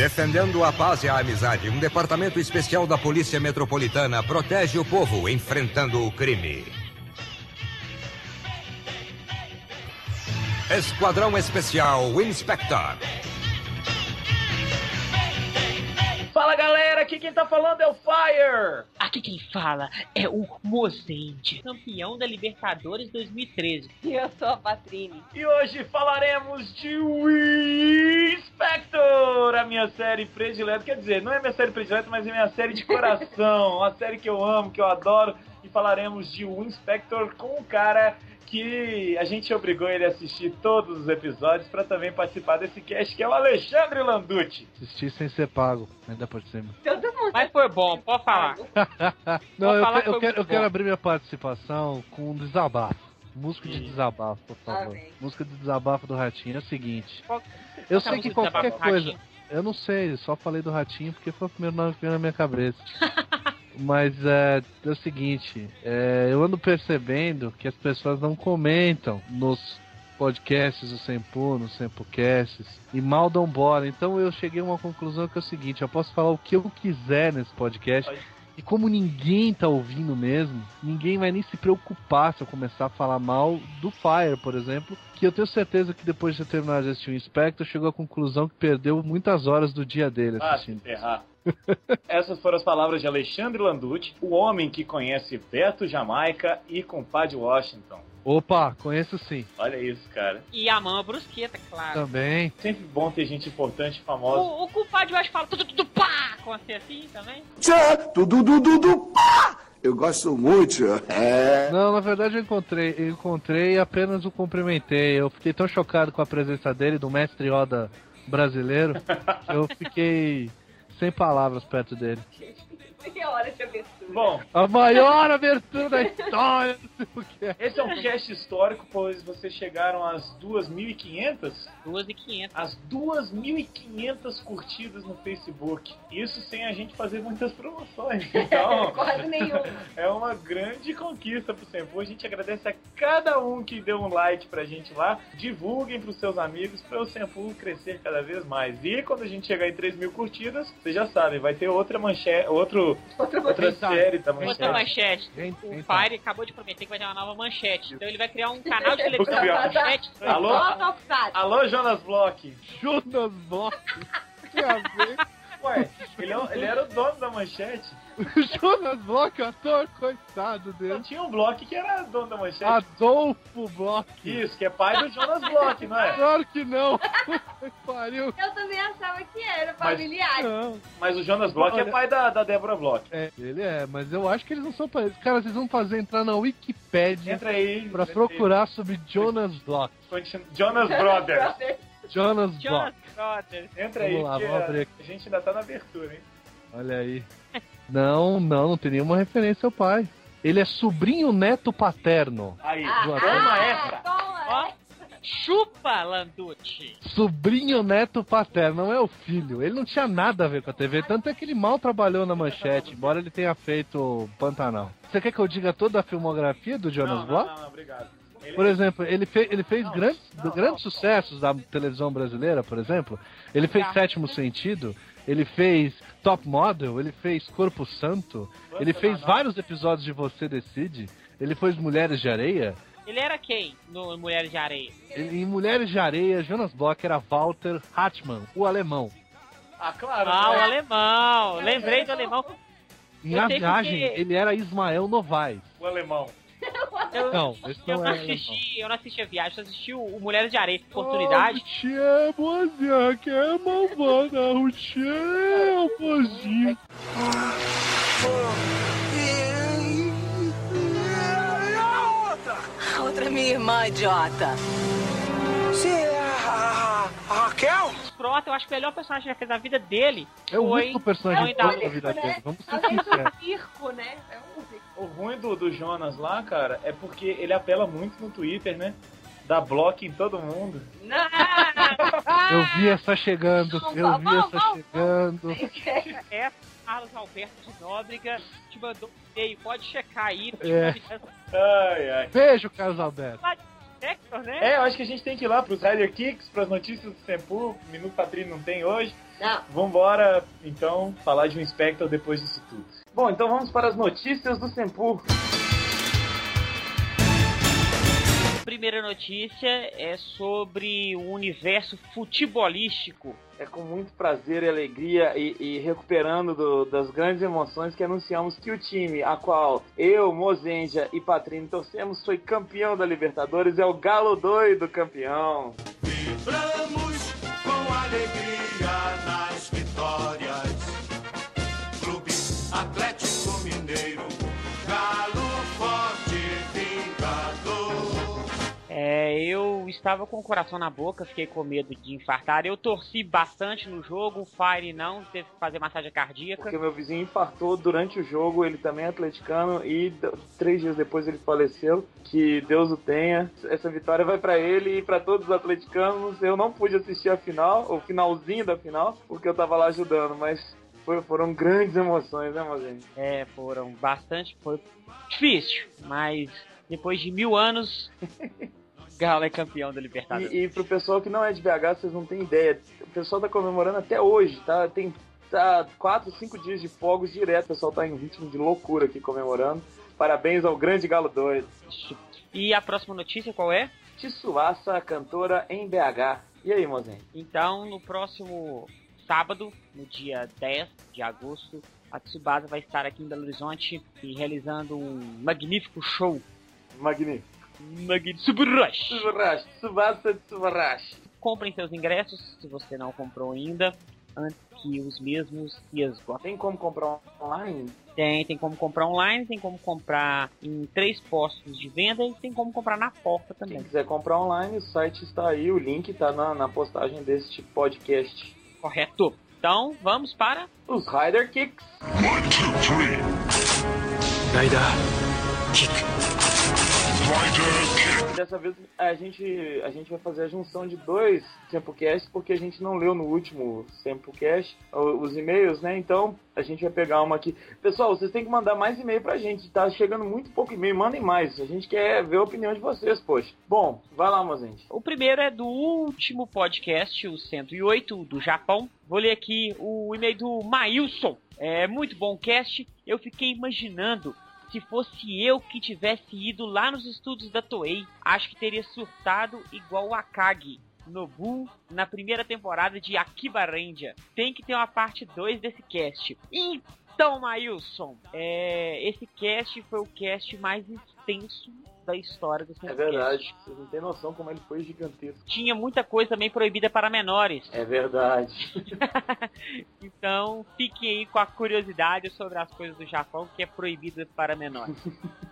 Defendendo a paz e a amizade, um departamento especial da Polícia Metropolitana protege o povo enfrentando o crime. Esquadrão Especial Inspector. Fala galera, aqui quem tá falando é o Fire! Aqui quem fala é o Mozende, campeão da Libertadores 2013. E eu sou a Patrine. E hoje falaremos de Wii Inspector, a minha série predileta. Quer dizer, não é minha série predileta, mas é minha série de coração. uma série que eu amo, que eu adoro. E falaremos de Wii Inspector com um cara que a gente obrigou ele a assistir todos os episódios para também participar desse cast, que é o Alexandre Landucci. Assistir sem ser pago, ainda por cima. Todo mundo. Mas foi bom, pode falar. Não, Pode eu, falar que- eu quero, eu quero abrir minha participação com um desabafo. Música de desabafo, por favor. Amém. Música de desabafo do Ratinho é o seguinte. Qual- Eu sei é a que qualquer coisa. Ratinho? Eu não sei, só falei do Ratinho porque foi o primeiro nome que veio na minha cabeça. Mas é, é o seguinte, é, eu ando percebendo que as pessoas não comentam nos podcasts do Sempu, nos Sempucasts, e mal dão bola. Então eu cheguei a uma conclusão que é o seguinte, eu posso falar o que eu quiser nesse podcast, e como ninguém tá ouvindo mesmo, ninguém vai nem se preocupar se eu começar a falar mal do Fire, por exemplo, que eu tenho certeza que depois de terminar de assistir o Inspector, chegou à conclusão que perdeu muitas horas do dia dele Ah, assistindo. ferrar. Essas foram as palavras de Alexandre Landucci, o homem que conhece Beto Jamaica e compadre Washington. Opa, conheço sim. Olha isso, cara. E a mama brusqueta, claro. Também. Sempre bom ter gente importante e famosa. O, o acho que fala tudo, tudo, pá! Com você assim também? Tchá, tudo, tudo, tudo, pá! Eu gosto muito. É. Não, na verdade eu encontrei, eu encontrei e apenas o cumprimentei. Eu fiquei tão chocado com a presença dele, do mestre Yoda brasileiro, que eu fiquei sem palavras perto dele. Meia hora de abertura. Bom, A maior abertura da história esse é um cast histórico, pois vocês chegaram às 2.500? 2.500. As 2.500 curtidas no Facebook. Isso sem a gente fazer muitas promoções. Então, Quase nenhum. é uma grande conquista pro Sempu. A gente agradece a cada um que deu um like pra gente lá. Divulguem pros seus amigos para o Sempu crescer cada vez mais. E quando a gente chegar em 3 mil curtidas, vocês já sabem, vai ter outra manchete, outro, outra série da Outra manchete. Gente, O então. Fire acabou de prometer que vai ter uma nova manchete. Então ele vai criar um canal de televisão manchete. Alô? Alô, Jonas Block. Jonas Block. A ver? Ué, ele, é ele era o dono da manchete. Jonas Block, ator, coitado Não dele. tinha um Block que era dono da manchete. Adolfo Block. Isso, que é pai do Jonas Block, não é? Claro que não. Pariu. Eu também achava que era Mas- familiar. Não. Mas o Jonas Block é Olha- pai da, da Débora Block. É, ele é, mas eu acho que eles não são parecidos. Cara, vocês vão fazer entrar na Wikipédia Entra aí. pra entra aí. procurar sobre Jonas Block. Continu- Jonas Brothers. Jonas Jonas Block. Brothers. Entra aí, Vamos lá, vamos abrir a, a gente ainda tá na abertura, hein? Olha aí. Não, não, não tem nenhuma referência ao pai. Ele é sobrinho neto paterno. Aí, Ah, toma ah, essa. toma Ó, essa. chupa, Landucci. Sobrinho neto paterno, não é o filho. Ele não tinha nada a ver com a TV, tanto é que ele mal trabalhou na manchete, embora ele tenha feito Pantanal. Você quer que eu diga toda a filmografia do Jonas Não, Block? não, não, não, obrigado. Ele- Por exemplo, ele, fe- ele fez Não, grandes, não, grandes não. sucessos da televisão brasileira, por exemplo. Ele fez. Sétimo Sentido, ele fez Top Model, ele fez Corpo Santo, Nossa, ele fez não, não. vários episódios de Você Decide, ele fez Mulheres de Areia. Ele era quem no Mulheres de Areia? Ele- em Mulheres de Areia, Jonas Bloch era Walter Hartmann, o alemão. Ah, claro. Ah, o né? alemão. Lembrei do alemão. Em A Viagem, porque- ele era Ismael Novaes. O alemão. Eu, Não, eu não não é assisti, eu não assisti a viagem, eu assisti o, o Mulheres de Areia, oportunidade. Oh, te amo, que é malvada, o te amo, A outra é minha irmã, idiota. Você é a, a Raquel? Frota, eu acho que o melhor personagem que já fez na vida dele É o foi único personagem que vida dele. Vamos ser Além do sinceros. circo, né? É um circo. O ruim do, do Jonas lá, cara, é porque ele apela muito no Twitter, né? Dá bloco em todo mundo. Não! Eu vi essa chegando, Não, eu vi essa chegando. é Carlos Alberto de Nóbrega te mandou um e-mail, pode checar aí. É. Ai, ai. Beijo, Carlos Alberto. Né? É, eu acho que a gente tem que ir lá pros Rider Kicks, pras notícias do Sempu. Minuto Patrino não tem hoje. Não. Vambora, então, falar de um Spectre depois disso tudo. Bom, então vamos para as notícias do Sempu. Primeira notícia é sobre o universo futebolístico. É com muito prazer e alegria e, e recuperando do- das grandes emoções que anunciamos que o time a qual eu, Mozenja e Patrino torcemos foi campeão da Libertadores, é o Galo Doido campeão. Vibramos com alegria estava com o coração na boca, fiquei com medo de infartar. Eu torci bastante no jogo, o Fire não, teve que fazer massagem cardíaca. Porque meu vizinho infartou durante o jogo, ele também é atleticano e três dias depois ele faleceu. Que Deus o tenha. Essa vitória vai pra ele e pra todos os atleticanos. Eu não pude assistir a final, o finalzinho da final, porque eu tava lá ajudando, mas foram grandes emoções, né, Mozinho? É, foram bastante, foi difícil, mas depois de mil anos, Galo é campeão da Libertadores. E, e pro pessoal que não é de BH, vocês não têm ideia. O pessoal tá comemorando até hoje, tá? Tem tá, quatro, cinco dias de fogos direto. O pessoal tá em ritmo de loucura aqui comemorando. Parabéns ao grande Galo Doido. E a próxima notícia qual é? Tissuaça, cantora em BH. E aí, mozinho? Então, no próximo sábado, no dia 10 de agosto, a Tsubasa vai estar aqui em Belo Horizonte e realizando um magnífico show. Magnífico. Magnífico. Suburush. Tsubarashi, Tsubasa Tsubarashi. Comprem seus ingressos, se você não comprou ainda, antes que os mesmos se esgotem. Tem como comprar online? Tem, tem como comprar online, tem como comprar em três postos de venda e tem como comprar na porta Quem também. quiser comprar online, o site está aí, o link tá na, na postagem deste podcast. Correto. Então, vamos para Os Rider Kicks. Dessa vez a gente, a gente vai fazer a junção de dois Samplecasts, porque a gente não leu no último Samplecast o- os e-mails, né? Então a gente vai pegar uma aqui. Pessoal, vocês têm que mandar mais e-mail pra gente, tá chegando muito pouco e-mail, mandem mais. A gente quer ver a opinião de vocês, poxa. Bom, vai lá, gente. O primeiro é do último podcast, o 108, do Japão. Vou ler aqui o e-mail do Mailson. É muito bom cast. Eu fiquei imaginando se fosse eu que tivesse ido lá nos estúdios da Toei, acho que teria surtado igual o Akagi. Nobu na primeira temporada de Akiba Ranger. Tem que ter uma parte 2 desse cast. Então, Mailson, é, esse cast foi o cast mais extenso da história do É Centrocast. verdade. Vocês não têm noção como ele foi gigantesco. tinha muita coisa também proibida para menores. É verdade. Então, fiquem aí com a curiosidade sobre as coisas do Japão que é proibida para menores.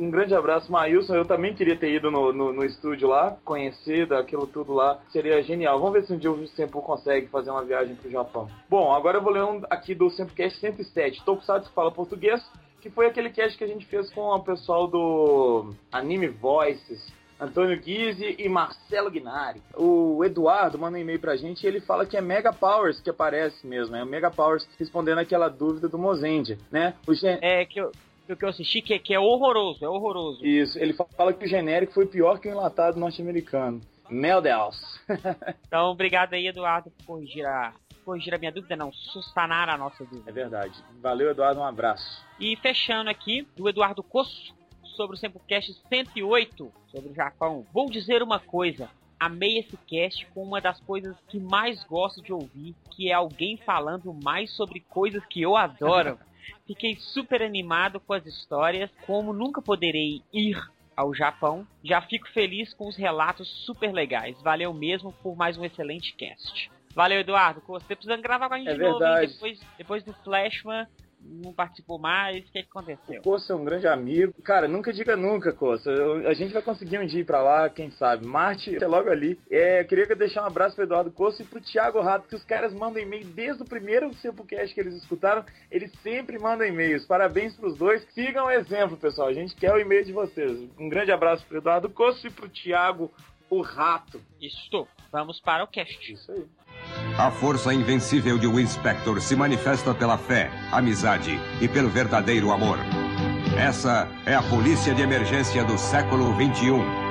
Um grande abraço, Maílson. Eu também queria ter ido no, no, no estúdio lá, conhecer daquilo tudo lá. Seria genial. Vamos ver se um dia o Sempo consegue fazer uma viagem pro Japão. Bom, agora eu vou ler um aqui do Sempocast 107. Tokusatsu fala português, que foi aquele cast que a gente fez com o pessoal do Anime Voices. Antônio Guise e Marcelo Guinari. O Eduardo manda um e-mail pra gente e ele fala que é Mega Powers que aparece mesmo. É o Mega Powers respondendo aquela dúvida do Mozendia, né? O gen- É que eu, que eu assisti que, que é horroroso, é horroroso. Isso, ele fala que o genérico foi pior que o enlatado norte-americano. Meu Deus. Então, obrigado aí, Eduardo, por corrigir a, corrigir a minha dúvida, não, sustanar a nossa É dúvida. verdade. Valeu, Eduardo, um abraço. E fechando aqui, do Eduardo Cosso, sobre o Sempocast 108, sobre o Japão. Vou dizer uma coisa. Amei esse cast com uma das coisas que mais gosto de ouvir, que é alguém falando mais sobre coisas que eu adoro. Fiquei super animado com as histórias, como nunca poderei ir ao Japão. Já fico feliz com os relatos super legais. Valeu mesmo por mais um excelente cast. Valeu, Eduardo. Você precisa gravar com a gente É de novo, verdade. Depois, depois do Flashman, não participou mais. O que, que aconteceu? Coça é um grande amigo. Cara, nunca diga nunca, Coça. A gente vai conseguir um dia ir pra lá, quem sabe. Marte é logo ali. É, queria deixar um abraço pro Eduardo Coça e pro Thiago Rato, que os caras mandam e-mail desde o primeiro Sempocast que eles escutaram. Eles sempre mandam e-mails. Parabéns pros dois. Sigam o exemplo, pessoal. A gente quer o e-mail de vocês. Um grande abraço pro Eduardo Coça e pro Thiago, o Rato. Estou. Vamos para o cast. Isso aí. A força invencível de Winspector se manifesta pela fé, amizade e pelo verdadeiro amor. Essa é a polícia de emergência do século XXI.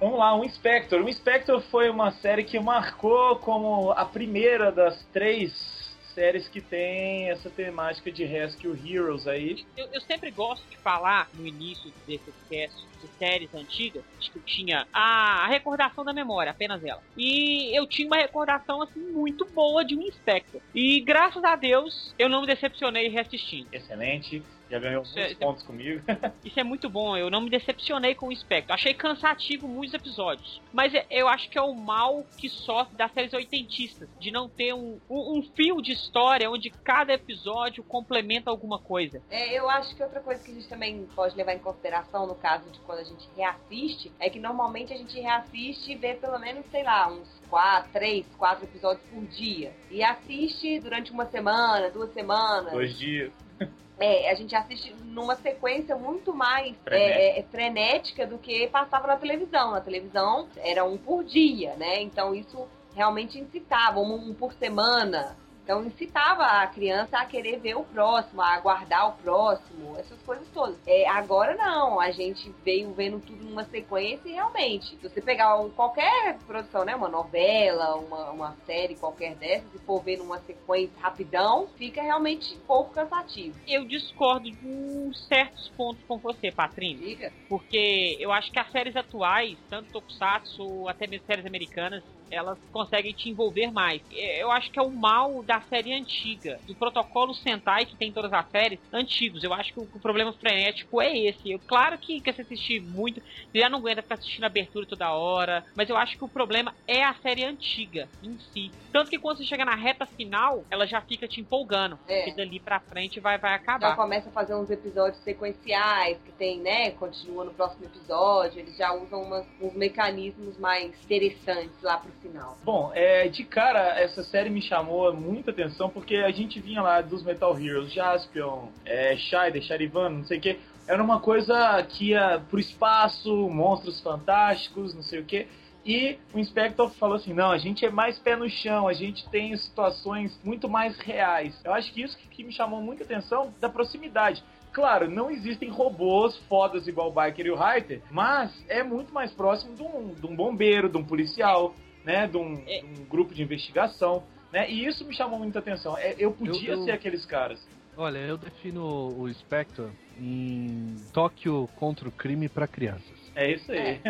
Vamos lá, o Inspector. O Inspector foi uma série que marcou como a primeira das três séries que tem essa temática de Rescue Heroes aí. Eu, eu sempre gosto de falar no início desse cast de séries antigas, que eu tinha a, a recordação da memória, apenas ela. E eu tinha uma recordação assim muito boa de um Inspector. E graças a Deus eu não me decepcionei reassistindo. Excelente. Já ganhou Isso muitos é- pontos comigo. Isso é muito bom, eu não me decepcionei com o Spectre. Achei cansativo muitos episódios. Mas é- eu acho que é o mal que sofre das séries oitentistas. De não ter um, um, um fio de história onde cada episódio complementa alguma coisa. É, eu acho que outra coisa que a gente também pode levar em consideração no caso de quando a gente reassiste é que normalmente a gente reassiste e vê pelo menos, sei lá, uns quatro, três, quatro episódios por dia. E assiste durante uma semana, duas semanas. Dois dias. É, a gente assiste numa sequência muito mais Frenética. é, é, frenética do que passava na televisão. Na televisão era um por dia, né? Então isso realmente incitava, um, um por semana. Então incitava a criança a querer ver o próximo, a aguardar o próximo, essas coisas todas. É, agora não, a gente veio vendo tudo numa sequência e realmente, se você pegar qualquer produção, né, uma novela, uma, uma série qualquer dessas, e for ver numa sequência rapidão, fica realmente um pouco cansativo. Eu discordo de certos pontos com você, Patrícia. Diga. Porque eu acho que as séries atuais, tanto Tokusatsu até mesmo séries americanas, elas conseguem te envolver mais. É, Eu acho que é o mal da série antiga, do protocolo Sentai que tem em todas as séries antigos. Eu acho que o, o problema frenético é esse. Eu, claro que, que você assistir muito, você já não aguenta ficar assistindo abertura toda hora, mas eu acho que o problema é a série antiga em si. Tanto que quando você chega na reta final, ela já fica te empolgando. É. Porque dali pra frente vai, vai Já acabar. começa a fazer uns episódios sequenciais que tem, né? Continua no próximo episódio. Eles já usam umas- uns mecanismos mais interessantes lá pro final. Bom, é, de cara, essa série me chamou muita atenção porque a gente vinha lá dos Metal Heroes, Jaspion, é, Shaider, Charivan, não sei o que. Era uma coisa que ia pro espaço, monstros fantásticos, não sei o que. E o Inspector falou assim: não, a gente é mais pé no chão, a gente tem situações muito mais reais. Eu acho que isso que, que me chamou muita atenção da proximidade. Claro, não existem robôs fodas igual o Biker e o Hyper, mas é muito mais próximo de um, de um bombeiro, de um policial, né, de um, É. de um grupo de investigação, né, e isso me chamou muita atenção. É, eu podia Eu- eu- ser aqueles caras. Olha, eu defino o Spectre em Tóquio contra o crime para crianças. É isso aí.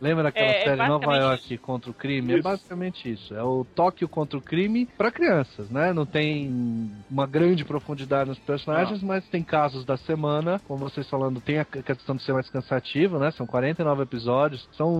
Lembra daquela É, é série Nova basicamente York contra o crime? É Isso. basicamente isso. É o Tóquio contra o crime para crianças, né? Não tem uma grande profundidade nos personagens, mas tem casos da semana, como vocês falando, tem a questão de ser mais cansativo, né? São 49 episódios, são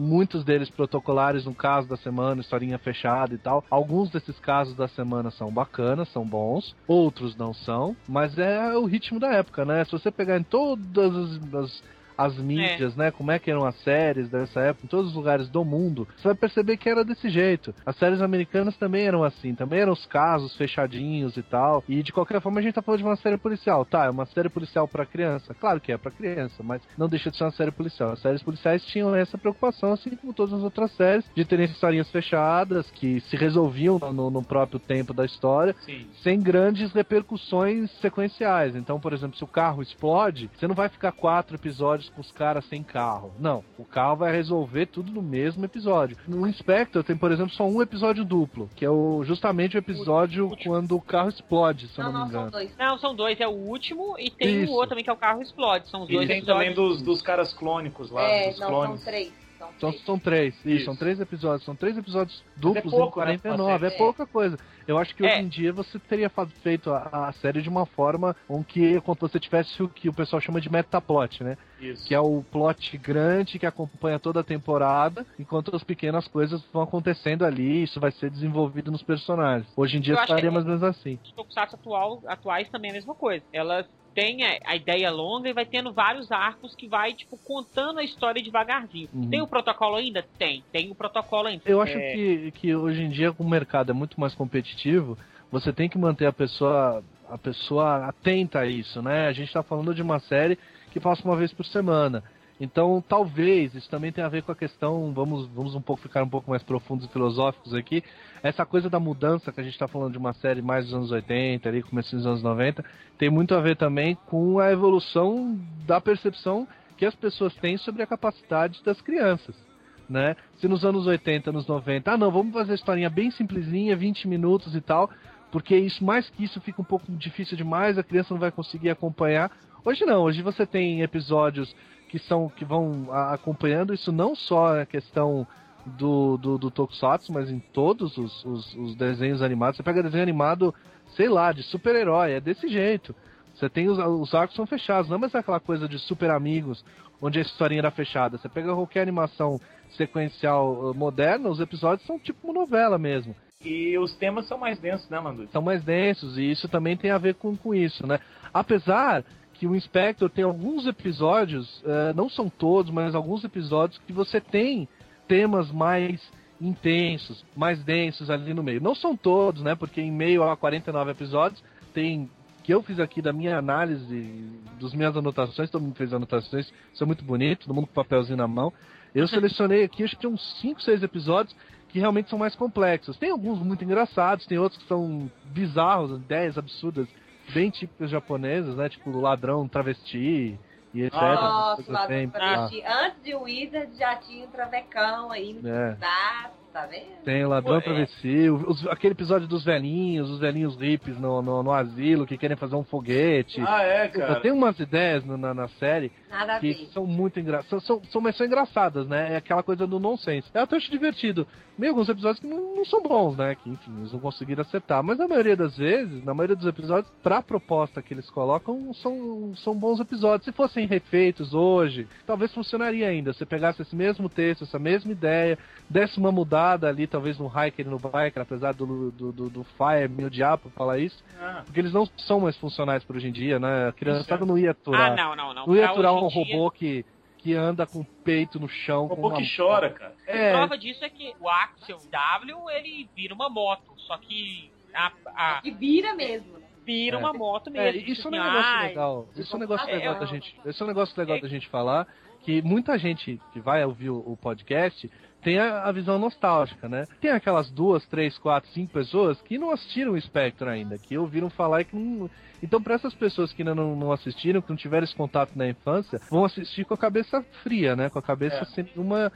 muitos deles protocolares no caso da semana, historinha fechada e tal. Alguns desses casos da semana são bacanas, são bons, outros não são, mas é o ritmo da época, né? Se você pegar em todas as- as as mídias, né? Como é que eram as séries dessa época, em todos os lugares do mundo, você vai perceber que era desse jeito. As séries americanas também eram assim, também eram os casos fechadinhos e tal. E de qualquer forma a gente tá falando de uma série policial. Tá, é uma série policial pra criança. Claro que é pra criança, mas não deixa de ser uma série policial. As séries policiais tinham essa preocupação, assim como todas as outras séries, de terem historinhas fechadas, que se resolviam no, no próprio tempo da história Sim. sem grandes repercussões sequenciais. Então, por exemplo, se o carro explode, você não vai ficar quatro episódios com os caras sem carro. Não, o carro vai resolver tudo no mesmo episódio. No Inspector tem, por exemplo, só um episódio duplo, que é o, justamente o episódio quando o carro explode, se eu Não, não, não, me são engano. dois. Não, são dois. É o último e tem Isso. o outro também que é o carro explode. São os E dois tem episódios. também dos, dos caras clônicos lá, É, dos não, clones. são três. São São, três. são três, isso, Isso. são três episódios, são três episódios duplos pouco, em né, 49, uma é pouca coisa. Eu acho que É. hoje em dia você teria feito a, a série de uma forma com que quando você tivesse o que o pessoal chama de metaplot, né? Isso. Que é o plot grande que acompanha toda a temporada, enquanto as pequenas coisas vão acontecendo ali, isso vai ser desenvolvido nos personagens. Hoje em dia acho estaria mais ou menos assim. Os Tokusatsu atual, atuais também é a mesma coisa. Elas têm a, a ideia longa e vai tendo vários arcos que vai, tipo, contando a história devagarzinho. Uhum. Tem o protocolo ainda? Tem. Tem o protocolo ainda. Eu acho É, que, que hoje em dia, como o mercado é muito mais competitivo, você tem que manter a pessoa, a pessoa atenta a isso, né? A gente está falando de uma série que passa uma vez por semana. Então, talvez, isso também tem a ver com a questão, vamos, vamos um pouco ficar um pouco mais profundos e filosóficos aqui, essa coisa da mudança que a gente está falando de uma série mais dos anos 80, ali, começo dos anos 90, tem muito a ver também com a evolução da percepção que as pessoas têm sobre a capacidade das crianças. né? Se nos anos 80, anos 90, ah não, vamos fazer a historinha bem simplesinha, 20 minutos e tal, porque isso mais que isso fica um pouco difícil demais, a criança não vai conseguir acompanhar. Hoje não, hoje você tem episódios que são que vão acompanhando isso não só a questão do, do, do Tokusatsu, mas em todos os, os, os desenhos animados. Você pega desenho animado, sei lá, de super-herói, é desse jeito. Você tem os, os arcos são fechados, não é mais aquela coisa de super amigos, onde a historinha era fechada. Você pega qualquer animação sequencial uh, moderna, os episódios são tipo uma novela mesmo. E os temas são mais densos, né, Mandu? São mais densos, e isso também tem a ver com, com isso, né? Apesar que o Inspector tem alguns episódios, eh, não são todos, mas alguns episódios que você tem temas mais intensos, mais densos ali no meio. Não são todos, né? Porque em meio a 49 episódios tem que eu fiz aqui da minha análise, das minhas anotações, todo mundo fez anotações, isso é muito bonito, todo mundo com papelzinho na mão. Eu selecionei aqui, acho que uns 5, 6 episódios que realmente são mais complexos. Tem alguns muito engraçados, tem outros que são bizarros, ideias absurdas, bem típicas japonesas, né? Tipo ladrão, travesti e etc. Nossa, assim. travesti. Antes de Wizard já tinha um travecão aí no É. tá, tá vendo? Tem o ladrão Pô, é. travesti, os- aquele episódio dos velhinhos, os velhinhos hippies no, no, no asilo que querem fazer um foguete. Ah, é, cara. Tem umas ideias na, na série Nada a que ver. são muito engraçadas. São, são, mas são engraçadas, né? É aquela coisa do nonsense. Eu até acho divertido. Meio alguns episódios que não, não são bons, né? Que, enfim, eles não conseguiram acertar. Mas na maioria das vezes, na maioria dos episódios, pra proposta que eles colocam, são, são bons episódios. Se fossem refeitos hoje, talvez funcionaria ainda. Se pegasse esse mesmo texto, essa mesma ideia, desse uma mudada ali, talvez no Hiker e no Biker, apesar do, do, do, do Fire me odiar por falar isso, Ah, porque eles não são mais funcionais para hoje em dia, né? A criançada não ia Ah, aturar. não, não, não. Não ia aturar um robô que, que anda com o peito no chão. um com robô uma... que chora, cara. É, Prova disso é que o Axel W, ele vira uma moto, só que a, a- Que vira mesmo, vira É. uma moto é, mesmo. isso é um assim, negócio ai, legal. Isso é um negócio É, legal é da gente. Isso é um negócio legal É. da gente falar. Que muita gente que vai ouvir o, o podcast tem a, a visão nostálgica, né? Tem aquelas duas, três, quatro, cinco pessoas que não assistiram o Spectre ainda, que ouviram falar e que não. Então, para essas pessoas que ainda não, não assistiram, que não tiveram esse contato na infância, vão assistir com a cabeça fria, né? Com a cabeça É. sem nenhuma.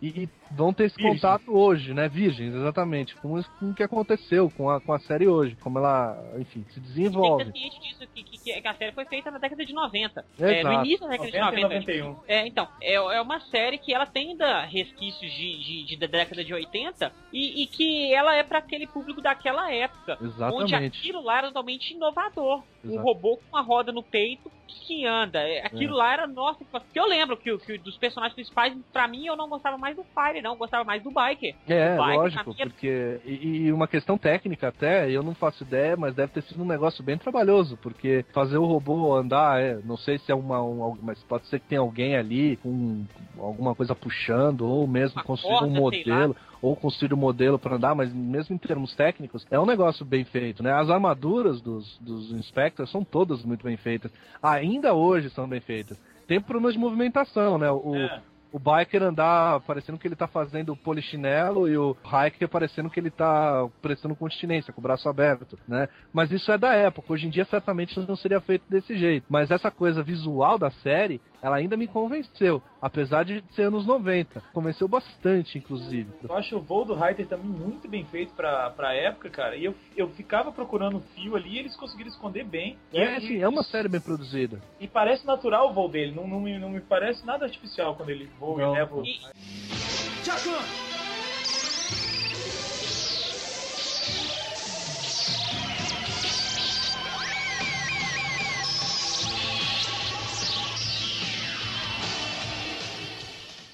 E, e vão ter esse Virgem. contato hoje, né? Virgens, exatamente. Com, isso- com o que aconteceu com a, com a série hoje. Como ela, enfim, se Tem que desenvolve. ter ciente disso, que, que, que a série foi feita na década de 90. É, no início da década de 90 e 90. 91. É, então, é, é uma série que ela tem ainda resquícios de, de, de- da década de 80 e, e que ela é para aquele público daquela época. Onde Exatamente. aquilo lá era totalmente inovador. Um Exato. robô com uma roda no peito que anda. É, Aquilo lá era nossa. Que eu lembro que, o- que dos personagens principais, pra mim, eu não gostava mais do Fire, não. Eu gostava mais do Biker. É, O Biker, lógico, era- porque. E, e uma questão técnica até, eu não faço ideia, mas deve ter sido um negócio bem trabalhoso, porque fazer o robô andar, é, não sei se é uma. Um, mas pode ser que tenha alguém ali com alguma coisa puxando, ou mesmo Uma construir um corda, modelo, ou construir um modelo para andar, mas mesmo em termos técnicos, é um negócio bem feito, né? As armaduras dos, dos Inspectors são todas muito bem feitas. Ainda hoje são bem feitas. Tem problemas de movimentação, né? O, É. o biker andar parecendo que ele tá fazendo polichinelo e o hiker parecendo que ele tá prestando continência, com o braço aberto, né? Mas isso é da época. Hoje em dia certamente não seria feito desse jeito. Mas essa coisa visual da série, ela ainda me convenceu. Apesar de ser anos 90. Convenceu bastante, inclusive. Eu acho o voo do Reiter também muito bem feito pra, pra época, cara. E eu, eu ficava procurando um fio ali e eles conseguiram esconder bem. E, É, assim, é uma série bem produzida. e parece natural o voo dele. Não, não, me, não me parece nada artificial quando ele voa Não. e leva o... E-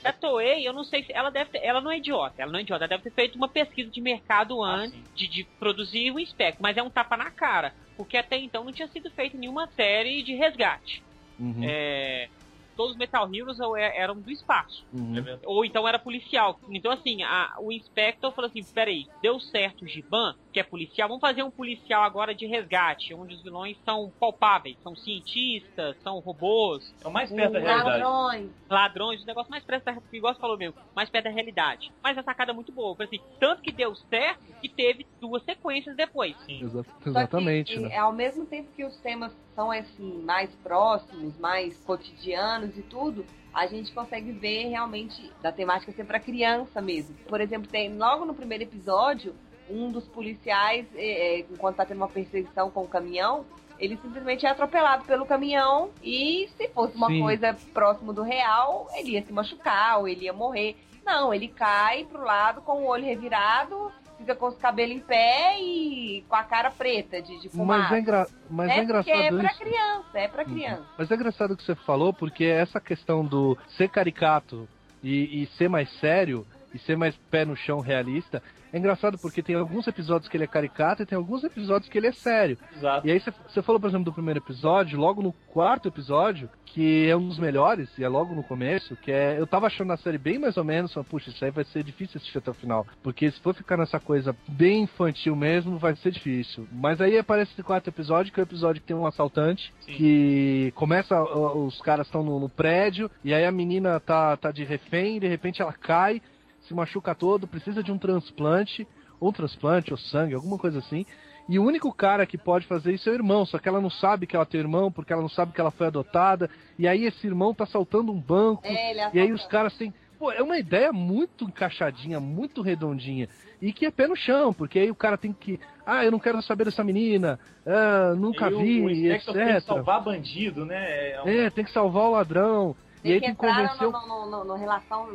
A Toei, eu não sei se. Ela deve ter, Ela não é idiota. Ela não é idiota. Ela deve ter feito uma pesquisa de mercado Ah, antes sim. de, de produzir o Inspector. Mas é um tapa na cara. Porque até então não tinha sido feita nenhuma série de resgate. Uhum, É, todos os Metal Heroes é- eram do espaço. uhum. É. Ou então era policial. Então, assim, a- o Inspector falou assim: peraí, deu certo o Giban, que é policial. Vamos fazer um policial agora de resgate, onde os vilões são palpáveis, são cientistas, são robôs, É o mais perto da realidade. Ladrões. ladrões, o negócio mais perto da, igual você falou mesmo, mais perto da realidade. Mas a sacada é muito boa, assim, tanto que deu certo que teve duas sequências depois. Exa- que, exatamente, e, né? ao mesmo tempo que os temas são assim mais próximos, mais cotidianos e tudo, a gente consegue ver realmente da temática ser para criança mesmo. Por exemplo, tem logo no primeiro episódio um dos policiais, é, é, enquanto tá tendo uma perseguição com o caminhão, ele simplesmente é atropelado pelo caminhão e se fosse uma Sim. coisa próximo do real, ele ia se machucar ou ele ia morrer. Não, ele cai pro lado com o olho revirado, fica com os cabelos em pé e com a cara preta de, de fumaça. Mas é, engra... Mas é, é porque engraçado é pra isso. criança, é pra criança. Mas é engraçado o que você falou, porque essa questão do ser caricato e, e ser mais sério, e ser mais pé no chão realista, é engraçado porque tem alguns episódios que ele é caricato e tem alguns episódios que ele é sério. Exato. E aí você- falou, por exemplo, do primeiro episódio, logo no quarto episódio, que é um dos melhores, e é logo no começo, que é. Eu tava achando a série bem mais ou menos, falando, puxa, isso aí vai ser difícil assistir até o final. Porque se for ficar nessa coisa bem infantil mesmo, vai ser difícil. Mas aí aparece esse quarto episódio, que é o episódio que tem um assaltante, Sim. que começa, os caras estão no, no prédio, e aí a menina tá, tá de refém, e de repente ela cai, se machuca todo, precisa de um transplante, ou um transplante, ou sangue, alguma coisa assim. E o único cara que pode fazer isso é o irmão, só que ela não sabe que ela tem irmão, porque ela não sabe que ela foi adotada. E aí esse irmão tá saltando um banco. É, ele e aí os caras têm. Pô, é uma ideia muito encaixadinha, muito redondinha. E que é pé no chão, porque aí o cara tem que. Ah, eu não quero saber dessa menina. Ah, nunca E vi, o Inspector tem que etc. salvar bandido, né? É um- É, tem que salvar o ladrão. E aí que tem que entrar convencer o no, no, no, no relação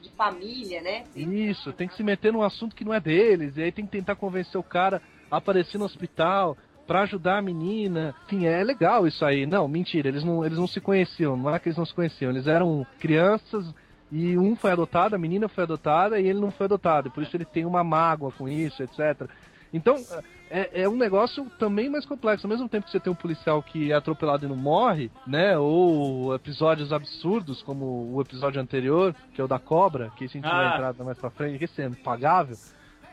de, família, né? Isso, tem que se meter num assunto que não é deles, e aí tem que tentar convencer o cara a aparecer no hospital pra ajudar a menina. Enfim, é legal isso aí. Não, mentira, eles não, eles não se conheciam, não é que eles não se conheciam, eles eram crianças e um foi adotado, a menina foi adotada e ele não foi adotado, e por isso ele tem uma mágoa com isso, etc. Então, é, é um negócio também mais complexo. Ao mesmo tempo que você tem um policial que é atropelado e não morre, né? Ou episódios absurdos, como o episódio anterior, que é o da cobra, que a gente vai Ah. entrar mais pra frente, que esse é impagável.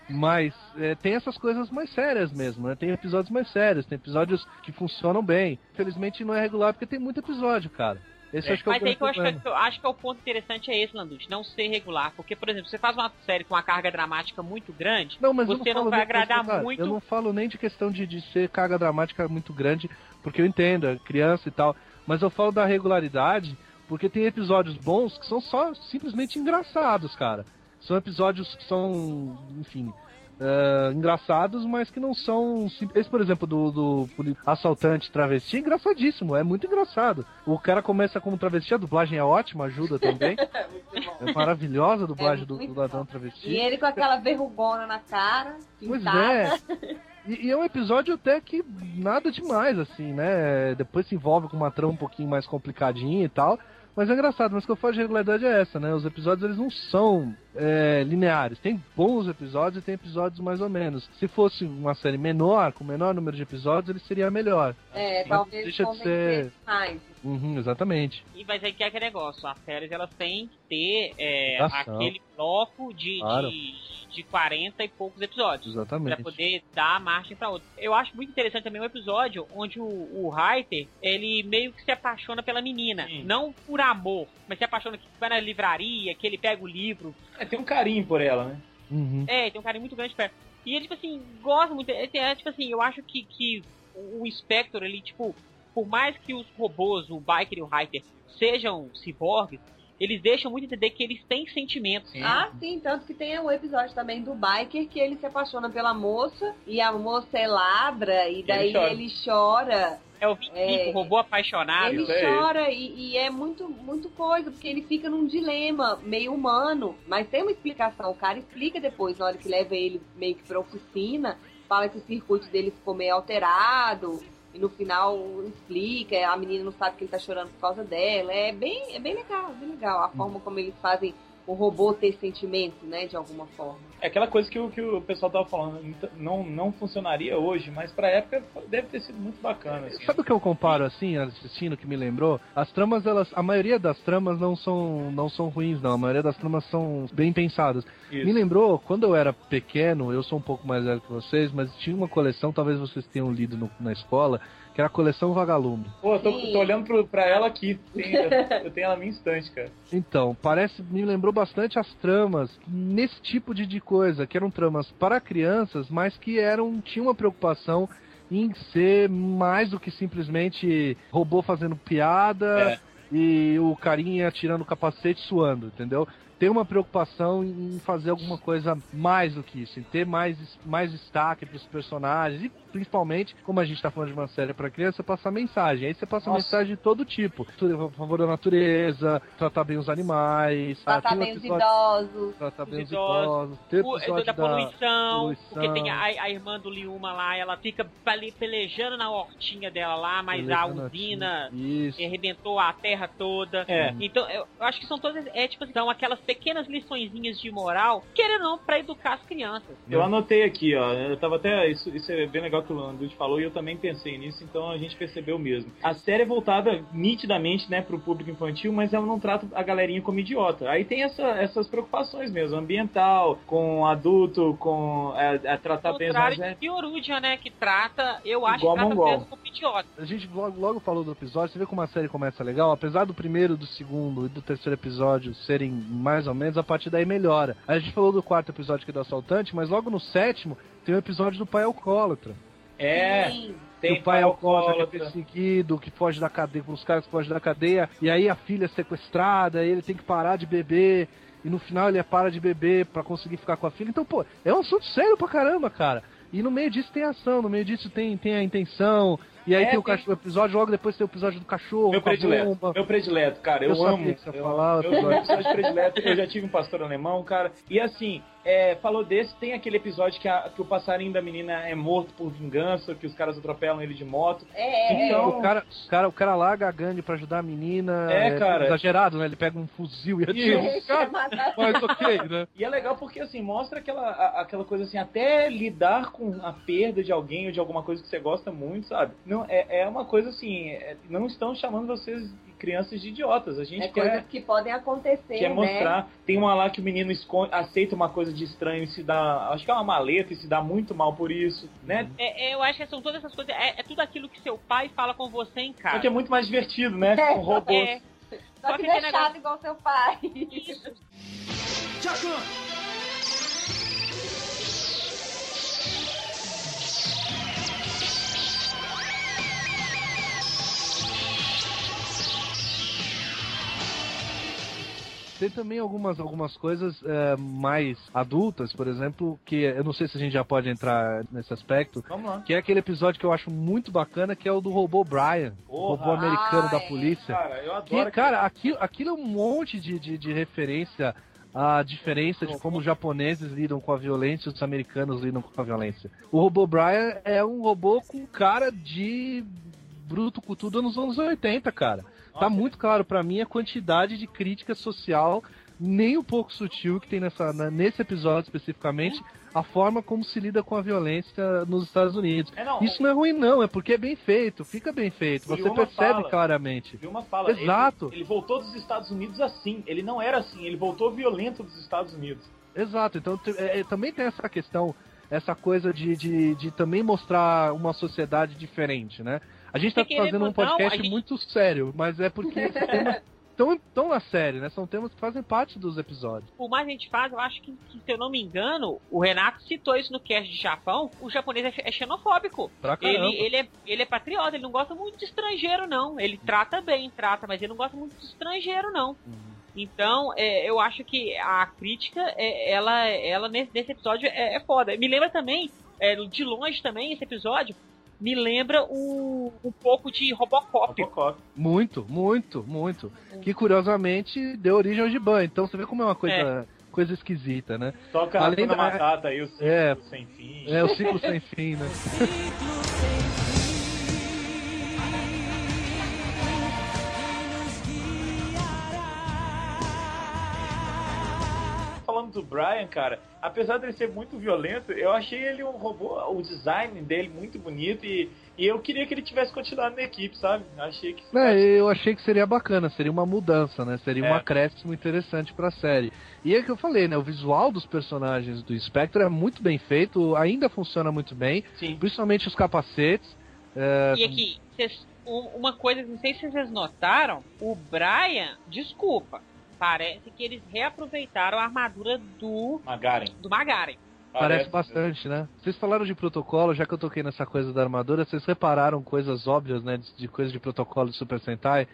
Mas é, tem essas coisas mais sérias mesmo, né? Tem episódios mais sérios, tem episódios que funcionam bem. Infelizmente não é regular porque tem muito episódio, cara. Esse É. acho que é Mas aí que eu acho que, eu acho que é o ponto interessante é esse, Landucci, não ser regular. Porque, por exemplo, você faz uma série com uma carga dramática muito grande, Não, mas você não, não vai agradar cara, muito. Eu não falo nem de questão de, de ser carga dramática muito grande, porque eu entendo, é criança e tal. Mas eu falo da regularidade, porque tem episódios bons que são só simplesmente engraçados, cara. São episódios que são, enfim, é, engraçados, mas que não são. Esse, por exemplo, do, do assaltante travesti, é engraçadíssimo, é muito engraçado. O cara começa como travesti, a dublagem é ótima, ajuda também. É maravilhosa a dublagem do, muito do ladrão travesti. E ele com aquela verrugona na cara, Pois pintada. é. E, e é um episódio até que nada demais, assim, né? Depois se envolve com uma trama um pouquinho mais complicadinha e tal. Mas é engraçado, mas o que eu falo de regularidade é essa, né? Os episódios eles não são é, lineares. Tem bons episódios e tem episódios mais ou menos. Se fosse uma série menor, com menor número de episódios, ele seria melhor. É, Mas talvez deixa de ser- mais. Uhum, exatamente. E mas aí que é aquele negócio, as séries elas têm que ter é, aquele bloco de, Claro. de, de 40 e poucos episódios. Pra Exatamente. poder dar margem pra outro. Eu acho muito interessante também um episódio onde o, o Reiter, ele meio que se apaixona pela menina. Sim. Não por amor, mas se apaixona que vai na livraria, que ele pega o livro. É, tem um carinho por ela, né? Uhum. É, tem um carinho muito grande perto. E ele, tipo assim, gosta muito. É, é, tipo assim, eu acho que, que o Spectre, ele, tipo, por mais que os robôs, o Biker e o Reiter, sejam ciborgues, eles deixam muito entender que eles têm sentimentos. Ah, sim, tanto que tem o episódio também do biker que ele se apaixona pela moça e a moça é ladra e daí chora. ele chora. É o 25, É. o robô apaixonado. Ele aí. chora e, e é muito, muito coisa, porque ele fica num dilema meio humano, mas tem uma explicação. O cara explica depois, na hora que leva ele meio que pra oficina, fala que o circuito dele ficou meio alterado, e no final explica, a menina não sabe que ele tá chorando por causa dela. É bem, é bem legal, bem legal a forma como eles fazem o robô ter sentimento, né, de alguma forma. É aquela coisa que o, que o pessoal tava falando, não, não funcionaria hoje, mas pra época deve ter sido muito bacana. Assim. Sabe o que eu comparo assim, assistindo, que me lembrou? As tramas, elas. A maioria das tramas não são, não são ruins, não. A maioria das tramas são bem pensadas. Isso. Me lembrou, quando eu era pequeno, eu sou um pouco mais velho que vocês, mas tinha uma coleção, talvez vocês tenham lido no- na escola, que era a coleção Vagalume. Pô, eu tô, tô olhando pro, pra ela aqui. Eu tenho ela na minha estante, cara. Então, parece, me lembrou bastante as tramas nesse tipo de, de coisa, que eram tramas para crianças, mas que eram tinham uma preocupação em ser mais do que simplesmente robô fazendo piada É. e o carinha tirando o capacete suando, entendeu? Tem uma preocupação em fazer alguma coisa mais do que isso, em ter mais, mais destaque para os personagens e principalmente, como a gente está falando de uma série para criança, passar mensagem. Aí você passa Nossa. mensagem de todo tipo, tudo a favor da natureza, tratar bem os animais, ah, Tratar bem os idosos. tratar bem Os os idosos. tem O- episódio da, poluição, poluição. porque tem a, a irmã do Liuma lá, ela fica pele- pelejando na hortinha dela lá, mas a Pelejando usina Isso. arrebentou a terra toda. É. Então, eu eu acho que são todas, é tipo assim, são aquelas pequenas liçõezinhas de moral, querendo ou não, pra educar as crianças. Eu anotei aqui, ó. Eu tava até. Isso, isso é bem legal que o Landucci falou e eu também pensei nisso, então a gente percebeu mesmo. A série é voltada nitidamente, né, pro público infantil, mas ela não trata a galerinha como idiota. Aí tem essa- essas preocupações mesmo, ambiental, com adulto, com é, é, tratar bem os mais velhos. Fiorudia, né, que trata, eu acho Igual que trata Mongol. como idiota. A gente logo, logo falou do episódio, você vê como a série começa legal, apesar do primeiro, do segundo e do terceiro episódio serem mais ou menos, a partir daí melhora. A gente falou do quarto episódio que é do assaltante, mas logo no sétimo tem o episódio do pai alcoólatra. É, Sim. tem que o pai alcoólatra que é perseguido, que foge da cadeia, os caras que fogem da cadeia, e aí a filha é sequestrada, e ele tem que parar de beber, e no final ele para de beber pra conseguir ficar com a filha. Então, pô, é um assunto sério pra caramba, cara. E no meio disso tem ação, no meio disso tem, tem a intenção, e aí É, tem o cachorro, episódio, logo depois tem o episódio do cachorro, Meu predileto, bomba. meu predileto, cara, eu, Eu amo. que você ia eu, falar, eu, predileto, eu já tive um pastor alemão, cara. E assim, é, falou desse, tem aquele episódio que, a- que o passarinho da menina é morto por vingança, que os caras atropelam ele de moto. É, é, Então- O cara, o, cara, o cara larga a gangue pra ajudar a menina. É, cara. Exagerado, né? Ele pega um fuzil e atira Deixa cara. matar. Mas ok, né? E é legal porque, assim, mostra aquela, a- aquela coisa assim, até lidar com a perda de alguém ou de alguma coisa que você gosta muito, sabe? Não, é, é uma coisa assim, é- não estão chamando vocês crianças de idiotas. A gente É quer, coisas que podem acontecer, quer né? mostrar. Tem uma lá que o menino esconde, aceita uma coisa de estranho e se dá. Acho que é uma maleta e se dá muito mal por isso, né? É, é, eu acho que são todas essas coisas, é, é tudo aquilo que seu pai fala com você em Só casa. que é muito mais divertido, né? É, Com robôs. É, Só Só que que não é chato negócio- igual seu pai. isso. Tem também algumas, algumas coisas é, mais adultas, por exemplo, que eu não sei se a gente já pode entrar nesse aspecto, Vamos lá. que é aquele episódio que eu acho muito bacana, que é o do robô Brian, o Porra. robô americano Ah, da polícia. Cara, eu Que, adoro. cara, aquilo, aquilo é um monte de, de, de referência à diferença de como os japoneses lidam com a violência e os americanos lidam com a violência. O robô Brian é um robô com cara de bruto cutudo nos anos 80, cara. Tá muito claro pra mim a quantidade de crítica social, nem um pouco sutil, que tem nessa, nesse episódio especificamente, a forma como se lida com a violência nos Estados Unidos. É, não, Isso não é ruim, não, é porque é bem feito, fica bem feito, você percebe fala. claramente. Fala. Exato. Ele, ele voltou dos Estados Unidos assim. Ele não era assim. Ele voltou violento dos Estados Unidos. Exato, então é, é, também tem essa questão, essa coisa de, de, de também mostrar uma sociedade diferente, né? A gente tá fazendo um não, podcast a gente- muito sério, mas é porque esses temas tão, tão na série, né? São temas que fazem parte dos episódios. Por mais a gente faz, eu acho que, que, se eu não me engano, o Renato citou isso no cast de Japão, o japonês é, é xenofóbico. Pra caramba. Ele, ele, é, ele é patriota, ele não gosta muito de estrangeiro, não. Ele trata bem, trata, mas ele não gosta muito de estrangeiro, não. Então, é, eu acho que a crítica, é, ela, ela nesse, nesse episódio é, é foda. Me lembra também, é, de longe também, esse episódio, me lembra um, um pouco de Robocop. Robocop. Muito, muito, muito. Que curiosamente deu origem ao Giban. Então você vê como é uma coisa, coisa esquisita, né? Toca Além Hakuna da- Matata aí, o ciclo É. sem fim. É o ciclo sem fim, né? falando do Brian, cara, apesar dele ser muito violento, eu achei ele um robô, o design dele muito bonito e, e eu queria que ele tivesse continuado na equipe, sabe? Achei que. É, eu achei que seria bacana, seria uma mudança, né? Seria um É. acréscimo interessante pra série. E é que eu falei, né? O visual dos personagens do Spectre é muito bem feito, ainda funciona muito bem, Sim. principalmente os capacetes. é, E aqui, vocês- um- uma coisa, não sei se vocês notaram, o Brian, desculpa, parece que eles reaproveitaram a armadura do, Magaren. do Magaren. Parece bastante, né? Vocês falaram de protocolo, já que eu toquei nessa coisa da armadura, vocês repararam coisas óbvias, né? De, de coisa de protocolo de Super Sentai?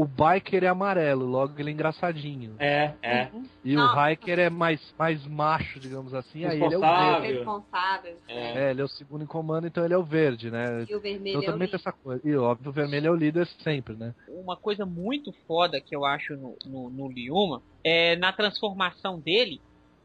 O Biker é amarelo, logo ele é engraçadinho. É, é. E Não. o Hiker é mais, mais macho, digamos assim, aí ele é o Responsável. verde. Responsável. É. É, ele é o segundo em comando, então ele é o verde, né? E o vermelho Então é o também tem líder. essa coisa. E óbvio, o vermelho é o líder sempre, né? Uma coisa muito foda que eu acho no, no, no Liuma é na transformação dele.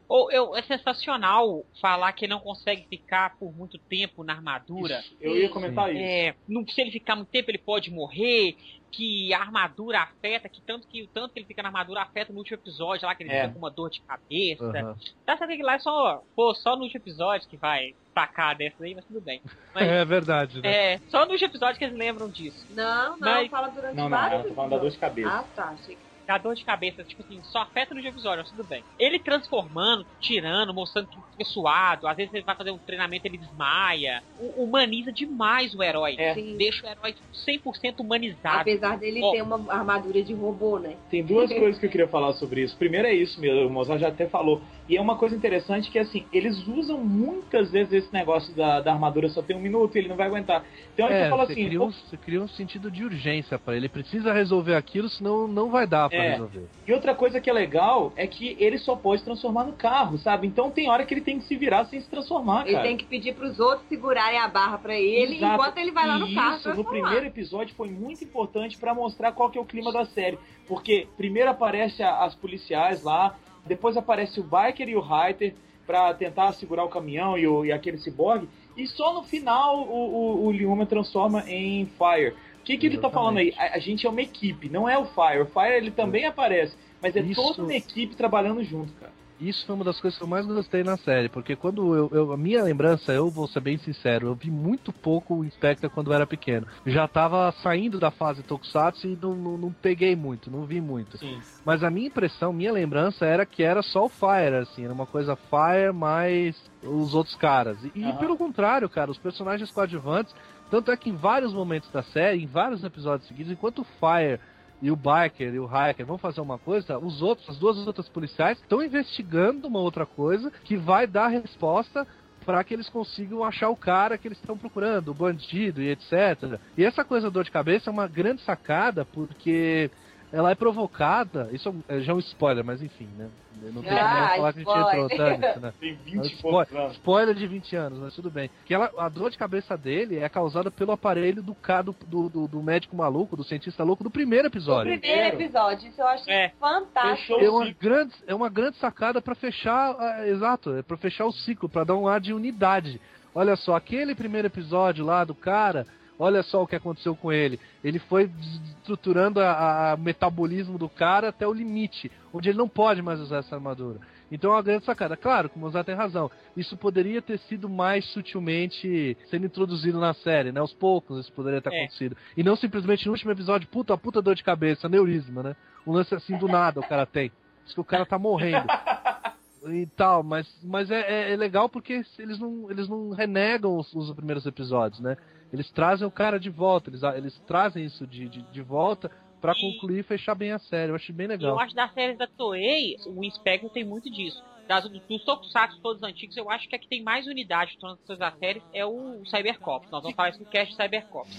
Ou eu, é sensacional falar que ele não consegue ficar por muito tempo na armadura. Isso, Eu ia comentar isso. É, não, se ele ficar muito tempo, ele pode morrer. Que a armadura afeta, que tanto que o tanto que ele fica na armadura afeta no último episódio lá, que ele É. fica com uma dor de cabeça. Aham. Tá sabendo que lá é só, pô, só no último episódio que vai tacar dessa aí, mas tudo bem. Mas, É verdade, né? é, só no último episódio que eles lembram disso. Não, não, Mas- fala durante Não, não, vários eu tô falando da dor de cabeça. Ah, tá. Achei que... Dá dor de cabeça, tipo assim, só afeta no episódio, mas tudo bem. Ele transformando, tirando, mostrando que fica suado, às vezes ele vai fazer um treinamento ele desmaia. O- humaniza demais o herói. É. Deixa o herói 100% humanizado. Apesar dele Ó. ter uma armadura de robô, né? Tem duas coisas que eu queria falar sobre isso. Primeiro é isso mesmo, o Mozart já até falou. E é uma coisa interessante que, assim, eles usam muitas vezes esse negócio da, da armadura só tem um minuto, ele não vai aguentar. Então É, você fala assim, cria um, você cria um sentido de urgência pra ele. Ele precisa resolver aquilo, senão não vai dar pra É. resolver. E outra coisa que é legal é que ele só pode se transformar no carro, sabe? Então tem hora que ele tem que se virar sem se transformar, Ele cara. tem que pedir pros outros segurarem a barra pra ele Exato. enquanto ele vai lá no E carro. Isso, no primeiro episódio foi muito importante pra mostrar qual que é o clima da série. Porque primeiro aparece a- as policiais lá, depois aparece o Biker e o Reiter pra tentar segurar o caminhão e, o, e aquele ciborgue. E só no final o, o, o Lyuma transforma em Fire. O que, que ele tá falando aí? A, a gente é uma equipe, não é o Fire. O Fire ele também aparece, mas é Isso- toda uma equipe trabalhando junto, cara. Isso foi uma das coisas que eu mais gostei na série, porque quando eu, eu- a minha lembrança, eu vou ser bem sincero, eu vi muito pouco o Inspector quando eu era pequeno. Já tava saindo da fase Tokusatsu e não, não, não peguei muito, não vi muito. Sim. Mas a minha impressão, minha lembrança era que era só o Fire, assim, era uma coisa Fire mais os outros caras. E, pelo contrário, cara, os personagens coadjuvantes, tanto é que em vários momentos da série, em vários episódios seguidos, enquanto o Fire e o Biker e o Hiker vão fazer uma coisa, os outros, as duas outras policiais estão investigando uma outra coisa que vai dar resposta para que eles consigam achar o cara que eles estão procurando, o bandido e etc. E essa coisa da dor de cabeça é uma grande sacada porque ela é provocada. Isso é já é um spoiler, mas enfim, né? Não tem Ah, como falar que a gente entrou spoiler. tanto, né? Tem 20 e Spo- poucos anos. Spoiler de 20 anos, mas tudo bem. Que ela, a dor de cabeça dele é causada pelo aparelho do, do, do, do- do médico maluco, do cientista louco do primeiro O episódio. primeiro episódio, isso eu acho É. fantástico. É uma, grande, é uma grande sacada pra fechar, ah, exato, é pra fechar o ciclo, pra dar um ar de unidade. Olha só, aquele primeiro episódio lá do cara, olha só o que aconteceu com ele. Ele foi estruturando o metabolismo do cara até o limite, onde ele não pode mais usar essa armadura. Então é uma grande sacada. Claro, como o Mozart tem razão, isso poderia ter sido mais sutilmente sendo introduzido na série, né? Aos poucos isso poderia ter É. acontecido. E não simplesmente no último episódio, puta, puta dor de cabeça, neurisma, né? Um lance assim do nada o cara tem. Diz que o cara tá morrendo. E tal, mas, mas é, é- é legal porque eles não, eles não renegam os, os primeiros episódios, né? Eles trazem o cara de volta, eles, eles trazem isso de, de, de volta pra E- concluir e fechar bem a série. Eu achei bem legal. eu acho das séries da Toei, o Inspector tem muito disso. Das, dos Tokusatsu todos antigos, eu acho que a que tem mais unidade de todas as séries é o Cybercops. Nós vamos falar isso no cast de Cybercops.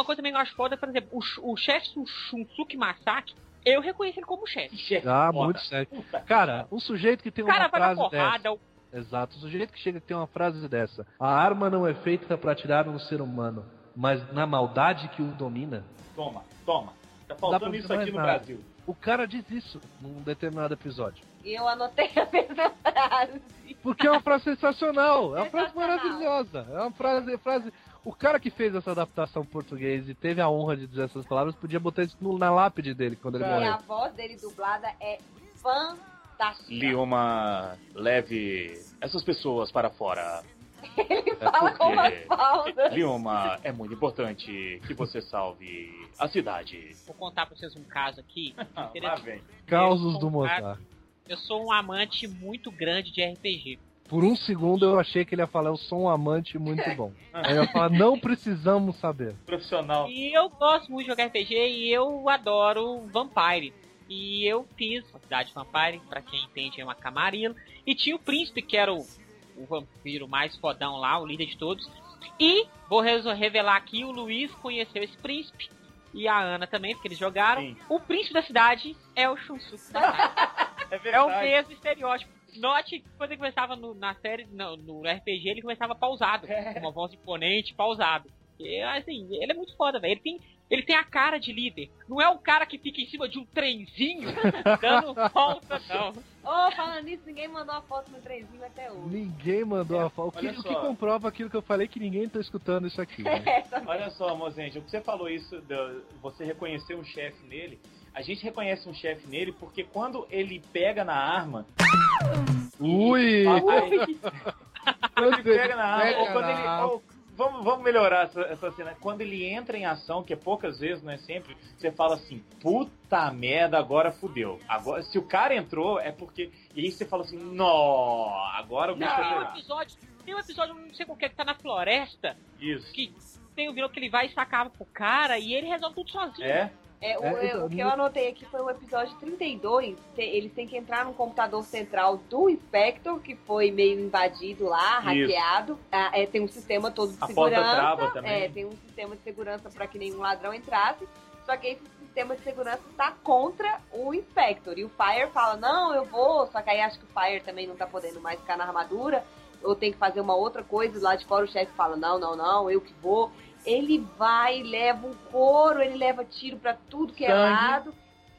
Uma coisa também que eu acho foda, por exemplo, o, o chefe Shun- Shunsuke Masaki, eu reconheço ele como chefe. Chefe Ah, foda. muito sério. Puta Cara, um sujeito que tem O cara uma frase porrada, dessa. o Exato, um sujeito que chega e tem uma frase dessa. A arma não é feita pra atirar no ser humano, mas na maldade que o domina. Toma, toma. Tá faltando isso aqui no nada. Brasil. O cara diz isso num determinado episódio. E eu anotei a mesma frase. Porque é uma frase sensacional. É uma frase maravilhosa. É uma frase, frase. O cara que fez essa adaptação em português e teve a honra de dizer essas palavras podia botar isso no- na lápide dele quando ele. E morreu. a voz dele dublada é fantástica. Lioma, leve essas pessoas para fora. Ele fala com uma falda. Lioma, é muito importante que você salve a cidade. Vou contar pra vocês um caso aqui. Lá interessante. vem. Causos do um cara- Mozart. Eu sou um amante muito grande de RPG. Por um segundo eu achei que ele ia falar, eu sou um amante muito bom. Aí eu ia falar, não precisamos saber. Profissional. E eu gosto muito de jogar RPG e eu adoro Vampire. E eu fiz a cidade de Vampire, pra quem entende é uma camarilla. E tinha o príncipe, que era o, o vampiro mais fodão lá, o líder de todos. E vou revelar aqui, o Luiz conheceu esse príncipe. E a Ana também, porque eles jogaram. Sim. O príncipe da cidade é o Shunsuke. É É o mesmo estereótipo. Note que quando ele começava no- na série, no, no RPG, ele começava pausado. É. Com uma voz imponente, pausado. E, assim, ele é muito foda, velho. Ele tem, ele tem a cara de líder. Não é um cara que fica em cima de um trenzinho dando volta, não. Ô, falando nisso, ninguém mandou uma foto no trenzinho até hoje. Ninguém mandou É, a foto. O que, o que comprova aquilo que eu falei que ninguém tá escutando isso aqui. né? Olha só, mozente, o que você falou isso, de você reconhecer um chefe nele, a gente reconhece um chefe nele porque quando ele pega na arma. Ui! Quando ele pega na arma, pega ou quando ele. ou- vamos, vamos melhorar essa, essa cena. Quando ele entra em ação, que é poucas vezes, não é sempre, você fala assim, puta merda, agora fudeu. Agora, se o cara entrou, é porque. E aí você fala assim, nó, agora o bicho Tem um pegar. episódio, tem um episódio, não sei qual que é, que tá na floresta, Isso. que tem o vilão que ele vai e sacava pro cara e ele resolve tudo sozinho. É? É, o, É, é, então, o que eu anotei aqui foi o episódio 32. te- Eles têm que entrar no computador central do Inspector, que foi meio invadido lá, Isso. hackeado. Ah, é, tem um sistema todo de A segurança. É, tem um sistema de segurança para que nenhum ladrão entrasse. Só que esse sistema de segurança tá contra o Inspector. E o Fire fala, não, eu vou. Só que aí acho que o Fire também não tá podendo mais ficar na armadura. Ou tem que fazer uma outra coisa. Lá de fora o chefe fala, não, não, não, eu que vou. Ele vai, leva um couro, ele leva tiro pra tudo que é Sangue. lado,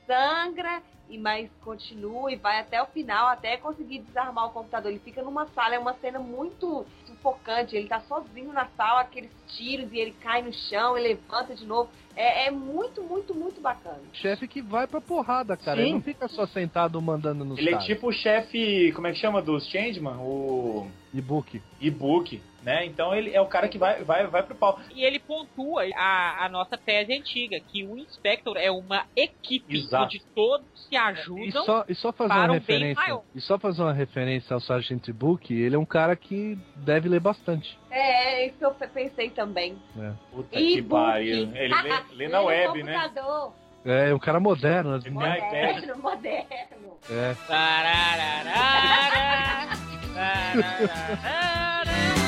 sangra, e mas continua e vai até o final, até conseguir desarmar o computador. Ele fica numa sala, é uma cena muito sufocante. Ele tá sozinho na sala, aqueles tiros, e ele cai no chão e levanta de novo. É, é muito, muito, muito bacana. Chefe que vai pra porrada, cara. Sim. Ele não fica só sentado mandando nos Ele é caras. tipo o chefe, como é que chama dos Changeman? O E-book. e-book, né? Então ele é o cara que vai, vai, vai pro pau. E ele pontua a, a nossa tese antiga, que o Inspector é uma equipe Exato. onde todos se E ajudam. só, e só fazer para uma um referência. E só fazer uma referência ao Sargent Book, ele é um cara que deve ler bastante. É, é isso que eu pensei também. Puta E que book. pariu. Ele lê, lê na no web, né? É, é um cara moderno. Ele né? Moderno, moderno. É.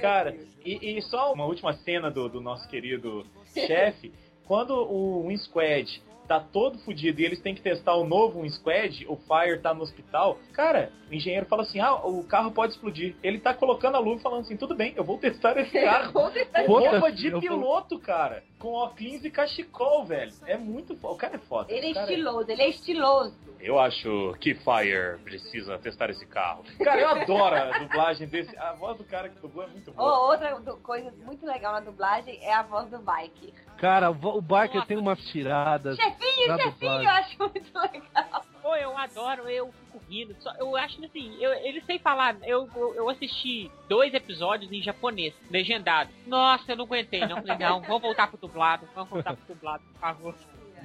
Cara, e, e só uma última cena do, do nosso querido chefe. Quando o Win Squad tá todo fudido e eles têm que testar o novo Win Squad, o Fire tá no hospital, cara, o engenheiro fala assim: ah, o carro pode explodir. Ele tá colocando a luva e falando assim: tudo bem, eu vou testar esse carro. Com Puta, roupa de vou- piloto, cara. Com óculos e cachecol, velho. É muito foda. O cara é foda. Ele é cara estiloso, ele é estiloso. Eu acho que Fire precisa testar esse carro. Cara, eu adoro a dublagem desse. A voz do cara que dublou é muito Oh, boa. outra do- coisa muito legal na dublagem é a voz do Bike. Cara, o Barker Nossa. tem umas tiradas. Chefinho, chefinho, eu acho muito legal. Pô, eu adoro, eu fico rindo. Só, eu acho assim, eu, ele sem falar, eu, eu, eu assisti dois episódios em japonês, legendado. Nossa, eu não aguentei, não. Falei, não, vamos voltar pro dublado, vamos voltar pro dublado, por favor.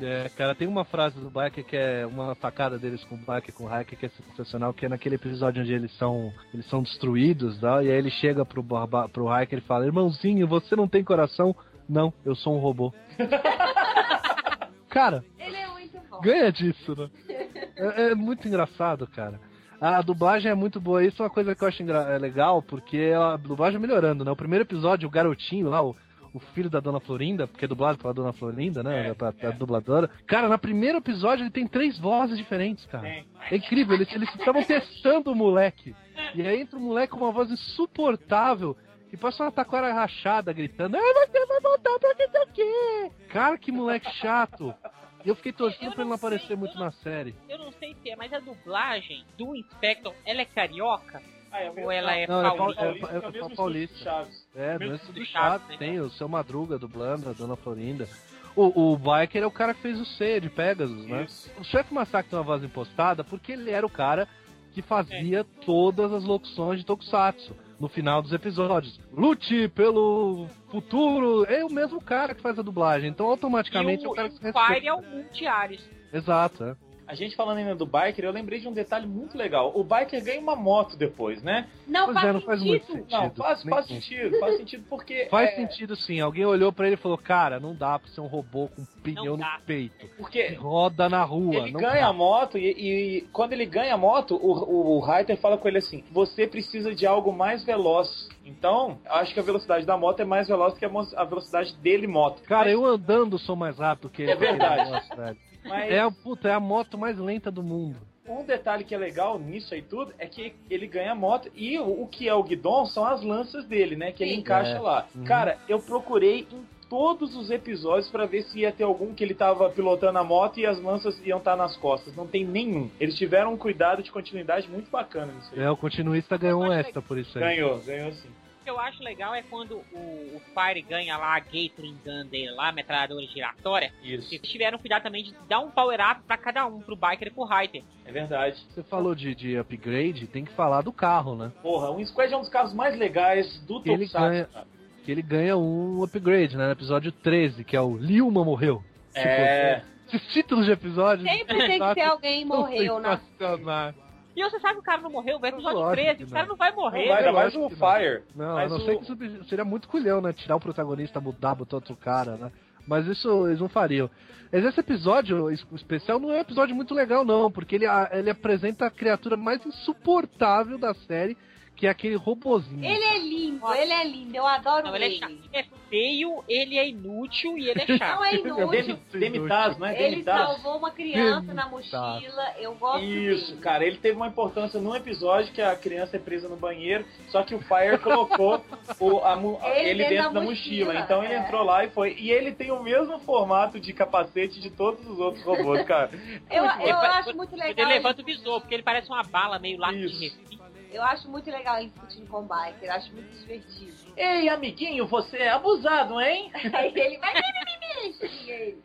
É, cara, tem uma frase do Barker que é uma facada deles com o Barker e com o Hiker que é sensacional, que é naquele episódio onde eles são eles são destruídos, tá? e aí ele chega pro, pro Hiker e fala, irmãozinho, você não tem coração? Não, eu sou um robô. cara, Ele é muito bom. ganha disso, né? É, é muito engraçado, cara. A dublagem é muito boa. Isso é uma coisa que eu acho é legal, porque a dublagem é melhorando, né? O primeiro episódio, o garotinho lá, o, o filho da Dona Florinda, porque é dublado pela Dona Florinda, né? É, a, a é. dubladora. Cara, no primeiro episódio ele tem três vozes diferentes, cara. É incrível, eles estavam testando o moleque. E aí entra um moleque com uma voz insuportável. E passa uma taquara rachada gritando: Ah, você vai voltar pra que tá aqui? Cara, que moleque chato. E eu fiquei torcendo Eu pra ele não aparecer muito não- na série. Eu não sei se é, mas a dublagem do Inspector, ela é carioca? Ah, é o mesmo- Ou ela é Não, é paulista? pau- Paulista, é- é, o é paulista. Chaves. É, Mesmo do do Chaves, Chaves, né? tem o seu Madruga dublando, a Dona Florinda. O, o Biker é o cara que fez o C de Pegasus, né? Isso. O chefe Massacre tem uma voz impostada porque ele era o cara que fazia todas as locuções de Tokusatsu no final dos episódios. Lute pelo futuro! É o mesmo cara que faz a dublagem, então automaticamente e é o, o cara que se o Fire respeita. é o Multiares. Exato, é. A gente falando ainda do Biker, eu lembrei de um detalhe muito legal. O Biker ganha uma moto depois, né? Não Pois faz é, não faz muito sentido. sentido. Não, faz, faz sentido, faz sentido porque. Faz é, sentido sim. Alguém olhou pra ele e falou: Cara, não dá pra ser um robô com um pneu no peito. Que Porque roda na rua. ele não ganha dá. a moto e, e quando ele ganha a moto, o, o, o Reiter fala com ele assim: você precisa de algo mais veloz. Então, acho que a velocidade da moto é mais veloz que a, a velocidade dele moto. Cara, Mas- eu andando sou mais rápido que ele. É verdade. Mas É, a- puta, é a moto mais lenta do mundo. um detalhe que é legal nisso aí tudo é que ele ganha a moto e o, o que é o guidon são as lanças dele, né? Que ele encaixa É. lá. Uhum. Cara, eu procurei em todos os episódios pra ver se ia ter algum que ele tava pilotando a moto e as lanças iam estar nas costas. Não tem nenhum. Eles tiveram um cuidado de continuidade muito bacana nisso aí. É, o continuista ganhou um extra por isso aí. Ganhou, ganhou sim. O que eu acho legal é quando o, o Fire ganha lá a Gatling Gun dele lá, a metralhadora giratória. Isso. Eles tiveram cuidado também de dar um power up pra cada um, pro Biker e pro Reiter. É verdade. Você falou de, de upgrade, tem que falar do carro, né? Porra, o Squad é um dos carros mais legais do Ele ganha- cara. Que ele ganha um upgrade, né? No episódio 13, que é o Liuma morreu. É. Esses títulos de episódio. Sempre tem que ter alguém morreu na. E você sabe que o cara não morreu, vai episódio Lógico 13, que o cara não. não vai Não morrer. vai, ainda eu mais o não. Fire. Não, Mas a não o- ser que isso seria muito culhão, né? Tirar o protagonista, mudar, botar outro cara, né? Mas isso eles não fariam. Mas esse episódio es- especial não é um episódio muito legal, não, porque ele, ele apresenta a criatura mais insuportável da série, que é aquele robozinho. Ele é lindo, ele é lindo, eu adoro Não, ele é chato. Ele é feio, ele é inútil e ele é chato. Não é Ele é inútil. Demi- Demitaz, não é? Ele Demitaz. salvou uma criança na mochila, eu gosto Isso, dele. cara, ele teve uma importância num episódio que a criança é presa no banheiro, só que o Fire colocou o, a mu- Ele ele, dentro da mochila. mochila, Então ele é. entrou lá e foi. E ele tem o mesmo formato de capacete de todos os outros robôs, cara. Eu, eu acho muito legal. Ele levanta o visor, porque ele parece uma bala meio lá de Isso. Eu acho muito legal ele discutindo com o biker, eu acho muito divertido. Ei, amiguinho, você é abusado, hein? Aí ele vai mimimi, ele.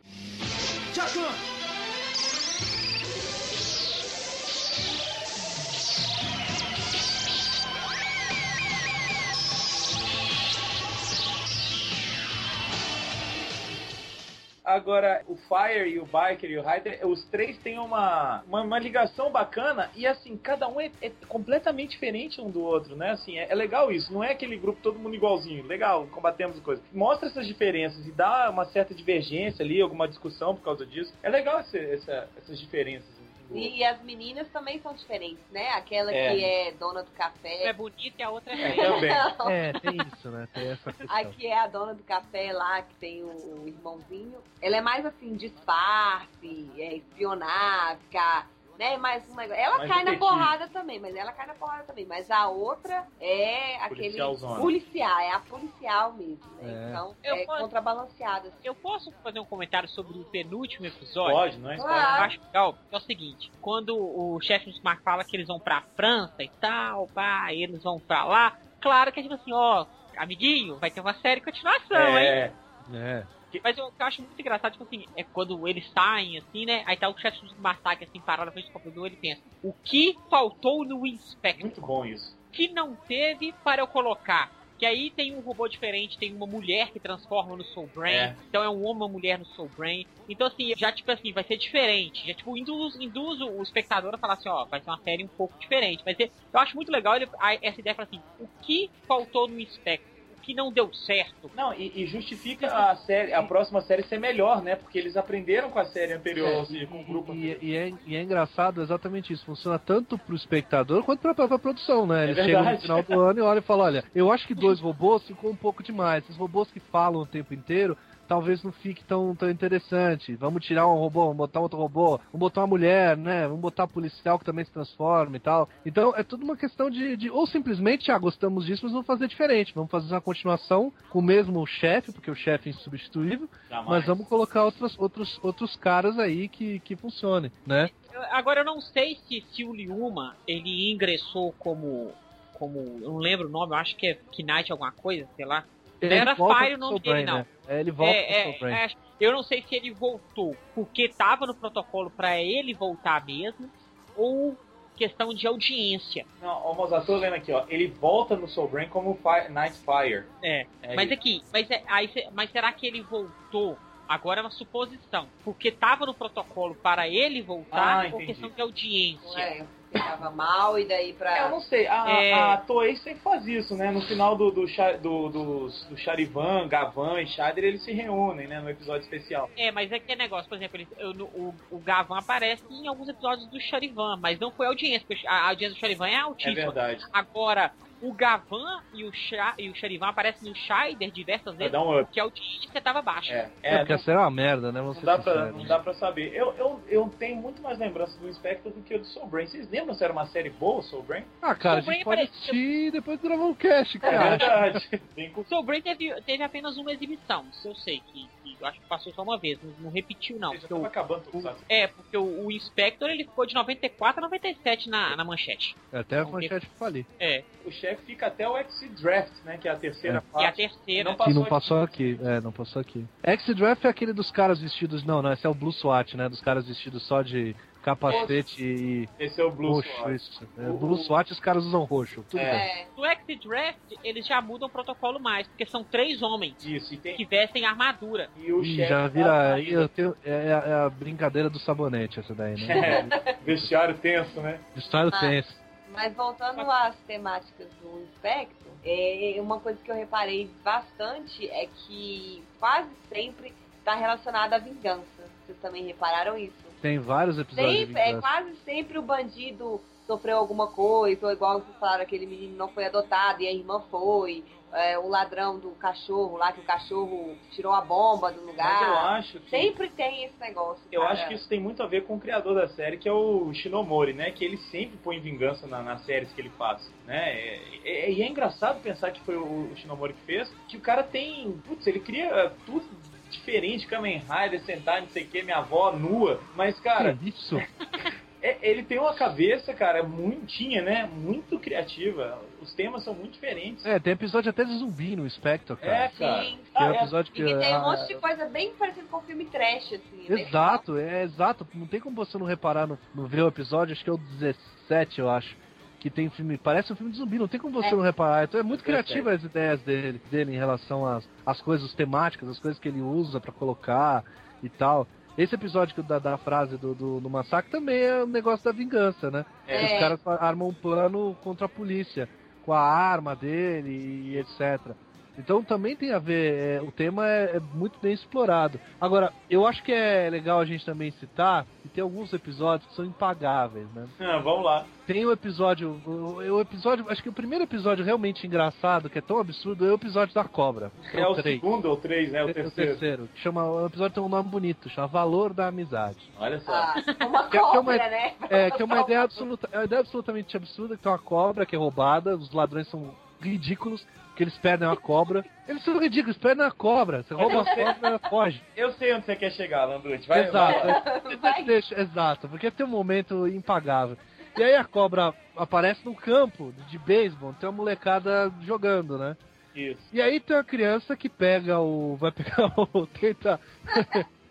Agora, o Fire e o Biker e o Ryder, os três têm uma, uma, uma ligação bacana e, assim, cada um é, é completamente diferente um do outro, né? Assim, é, é legal isso. Não é aquele grupo todo mundo igualzinho. Legal, combatemos e coisa. Mostra essas diferenças e dá uma certa divergência ali, alguma discussão por causa disso. É legal esse- essa- essas diferenças. Outro. E as meninas também são diferentes, né? Aquela É. que é dona do Uma café. é bonita e a outra é É, também. É, tem isso, né? Tem essa questão. Aqui é a dona do café lá, que tem o, o irmãozinho. Ela é mais assim, disfarce, é espionar, ficar. Né, mais um negócio. Ela Mais cai na porrada também, mas ela cai na porrada também. Mas a outra é aquele policial, é a policial mesmo, né? É. Então Eu é posso- contrabalanceada. assim. Eu posso fazer um comentário sobre o penúltimo episódio? Pode, não é? Claro. Eu acho legal, é o seguinte, quando o chefe do Mark fala que eles vão pra França e tal, pá, eles vão pra lá, claro que é tipo assim, ó, amiguinho, vai ter uma série de continuação, hein? É, É. Mas eu, eu acho muito engraçado, tipo assim, é quando eles saem, assim, né? Aí tá o chefe do Massacre, assim, parado na frente do computador, ele pensa, o que faltou no Inspector? muito bom isso. Que não teve para eu colocar? Que aí tem um robô diferente, tem uma mulher que transforma no Soul Brain. É. Então é um homem, uma mulher no Soul Brain. Então, assim, já, tipo assim, vai ser diferente. Já, tipo, induz, induz o espectador a falar assim, ó, vai ser uma série um pouco diferente. Ser, eu acho muito legal ele, essa ideia, falar assim, o que faltou no Inspector? Que não deu certo. Não, e, e justifica a série, a próxima série ser melhor, né? Porque eles aprenderam com a série anterior, É, seja, com o grupo. E, e é, e é engraçado exatamente isso. Funciona tanto pro espectador quanto pra própria produção, né? Eles É chegam no final do ano e olham e falam: olha, eu acho que dois robôs ficou um pouco demais. Esses robôs que falam o tempo inteiro. Talvez não fique tão, tão interessante. Vamos tirar um robô, vamos botar outro robô, vamos botar uma mulher, né? Vamos botar policial que também se transforma e tal. Então é tudo uma questão de, de ou simplesmente, ah, gostamos disso, mas vamos fazer diferente. Vamos fazer uma continuação com o mesmo chefe, porque o chefe é insubstituível, Jamais. mas vamos colocar outros, outros, outros caras aí que, que funcionem, né? Agora eu não sei se, se o Liuma ele ingressou como. como. Eu não lembro o nome, eu acho que é Knight alguma coisa, sei lá. Ele era Fire o nome Soul dele, Brain, não. né? É, ele volta É, pro é, é, eu não sei se ele voltou porque tava no protocolo pra ele voltar mesmo, ou questão de audiência. Não, ó, Mozart, tô lendo aqui, ó. Ele volta no Soul Brain como Fire, Night Fire. É, É mas isso. aqui, mas, é, aí, mas será que ele voltou? Agora é uma suposição. Porque tava no protocolo para ele voltar Ah, entendi. questão de audiência? É, ficava mal e daí pra. É, eu não sei, a, É. a Toei sempre faz isso, né? No final do, do, do, dos- do Charivan, Gavan e Shader, eles se reúnem, né? No episódio especial. É, mas é que é negócio, por exemplo, ele- eu- no- o, o Gavan aparece em alguns episódios do Charivan, mas não foi audiência, porque a audiência do Charivan é É altíssima. verdade. Agora, o Gavan e o, Cha, e o Charivan aparecem no Shider diversas vezes, um porque a audiência tava baixa. É, É, é porque a não, é uma merda, né? Não dá pra, não dá pra saber. Eu, eu, eu tenho muito mais lembrança do Inspector do que o do Soul Brain. Vocês lembram se era uma série boa, o Soul Brain? Ah, cara, a Soul gente Brain pode assistir e depois gravar um cast, É cara. verdade. Com- O Soul Brain teve, teve apenas uma exibição, isso eu sei, que, que eu acho que passou só uma vez, não, não repetiu não. Porque o, acabando sabe? é, porque o, o Inspector ele ficou de 94 a 97 na, na manchete. Até a manchete falir. É, O chefe fica até o X-Draft, né? Que é a terceira É. e a parte. terceira. Não Que passou não passou aqui. É, não passou aqui. X-Draft é aquele dos caras vestidos. Não, não, esse é o Blue SWAT, né? Dos caras vestidos só de capacete e Esse é o Blue roxo. Sword. Isso. É, O- Blue SWAT os caras usam roxo. Tudo É. bem. É, No X-Draft, eles já mudam o protocolo mais, porque são três homens Isso, tem. que vestem armadura. E o Ih, chefe. já tá vira. aí eu tenho- é, a- é a brincadeira do sabonete, essa daí, né? É, vestiário tenso, né? História Ah. tenso. Mas voltando às temáticas do Inspector, é, uma coisa que eu reparei bastante é que quase sempre está relacionada à vingança. Vocês também repararam isso? Tem vários episódios Sempre, é quase sempre o bandido sofreu alguma coisa, ou igual vocês falaram, aquele menino não foi adotado e a irmã foi. É, o ladrão do cachorro lá, que o cachorro tirou a bomba do Mas eu lugar. acho que. Sempre tem esse negócio. Eu cara. acho que isso tem muito a ver com o criador da série, que é o Shinomori, né? Que ele sempre põe vingança na- nas séries que ele faz, né? É- é- E é, engraçado pensar que foi o, o Shinomori que fez, que o cara tem... Putz, ele cria tudo diferente, Kamen Rider, Sentai, não sei o que, minha avó nua. Mas, cara, Que isso? é- ele tem uma cabeça, cara, muito, tinha, né? Muito criativa. Os temas são muito diferentes. É, tem episódio até de zumbi no Spectre, cara. É, cara. Sim. Tem um Ah, é- episódio E que. que tem um ah, monte de coisa bem parecida com o filme trash, assim. é Exato, é exato. Não tem como você não reparar no, no ver o episódio, acho que é o 17, eu acho. Que tem filme. Parece um filme de zumbi, não tem como você É. não reparar. Então é muito 17. criativa as ideias dele, dele em relação às, às coisas as temáticas, as coisas que ele usa pra colocar e tal. Esse episódio da, da frase do, do, do massacre também é um negócio da vingança, né? É. Os caras armam um plano contra a polícia, com a arma dele e etc. Então também tem a ver, é, o tema é, é muito bem explorado. Agora, eu acho que é legal a gente também citar que tem alguns episódios que são impagáveis, né? Ah, vamos lá. Tem o episódio, o, o episódio, acho que o primeiro episódio realmente engraçado, que é tão absurdo, é o episódio da cobra. É o três. segundo ou três, né? O É terceiro. que chama, o episódio tem um nome bonito, chama Valor da Amizade. Olha só. Ah, uma Que é- que é cobra, uma- né? É, que é uma ideia, absoluta, é uma ideia absolutamente absurda, que tem uma cobra que é roubada, os ladrões são ridículos, que eles perdem uma cobra. Eles são ridículos, perdem a cobra. Você rouba a cobra e ela foge. Eu sei onde você quer chegar, Landrucci. Vai, exato, Vai. deixa- exato, porque tem um momento impagável. E aí a cobra aparece no campo de beisebol, tem uma molecada jogando, né? Isso. E aí tem uma criança que pega o. Vai pegar o. Tenta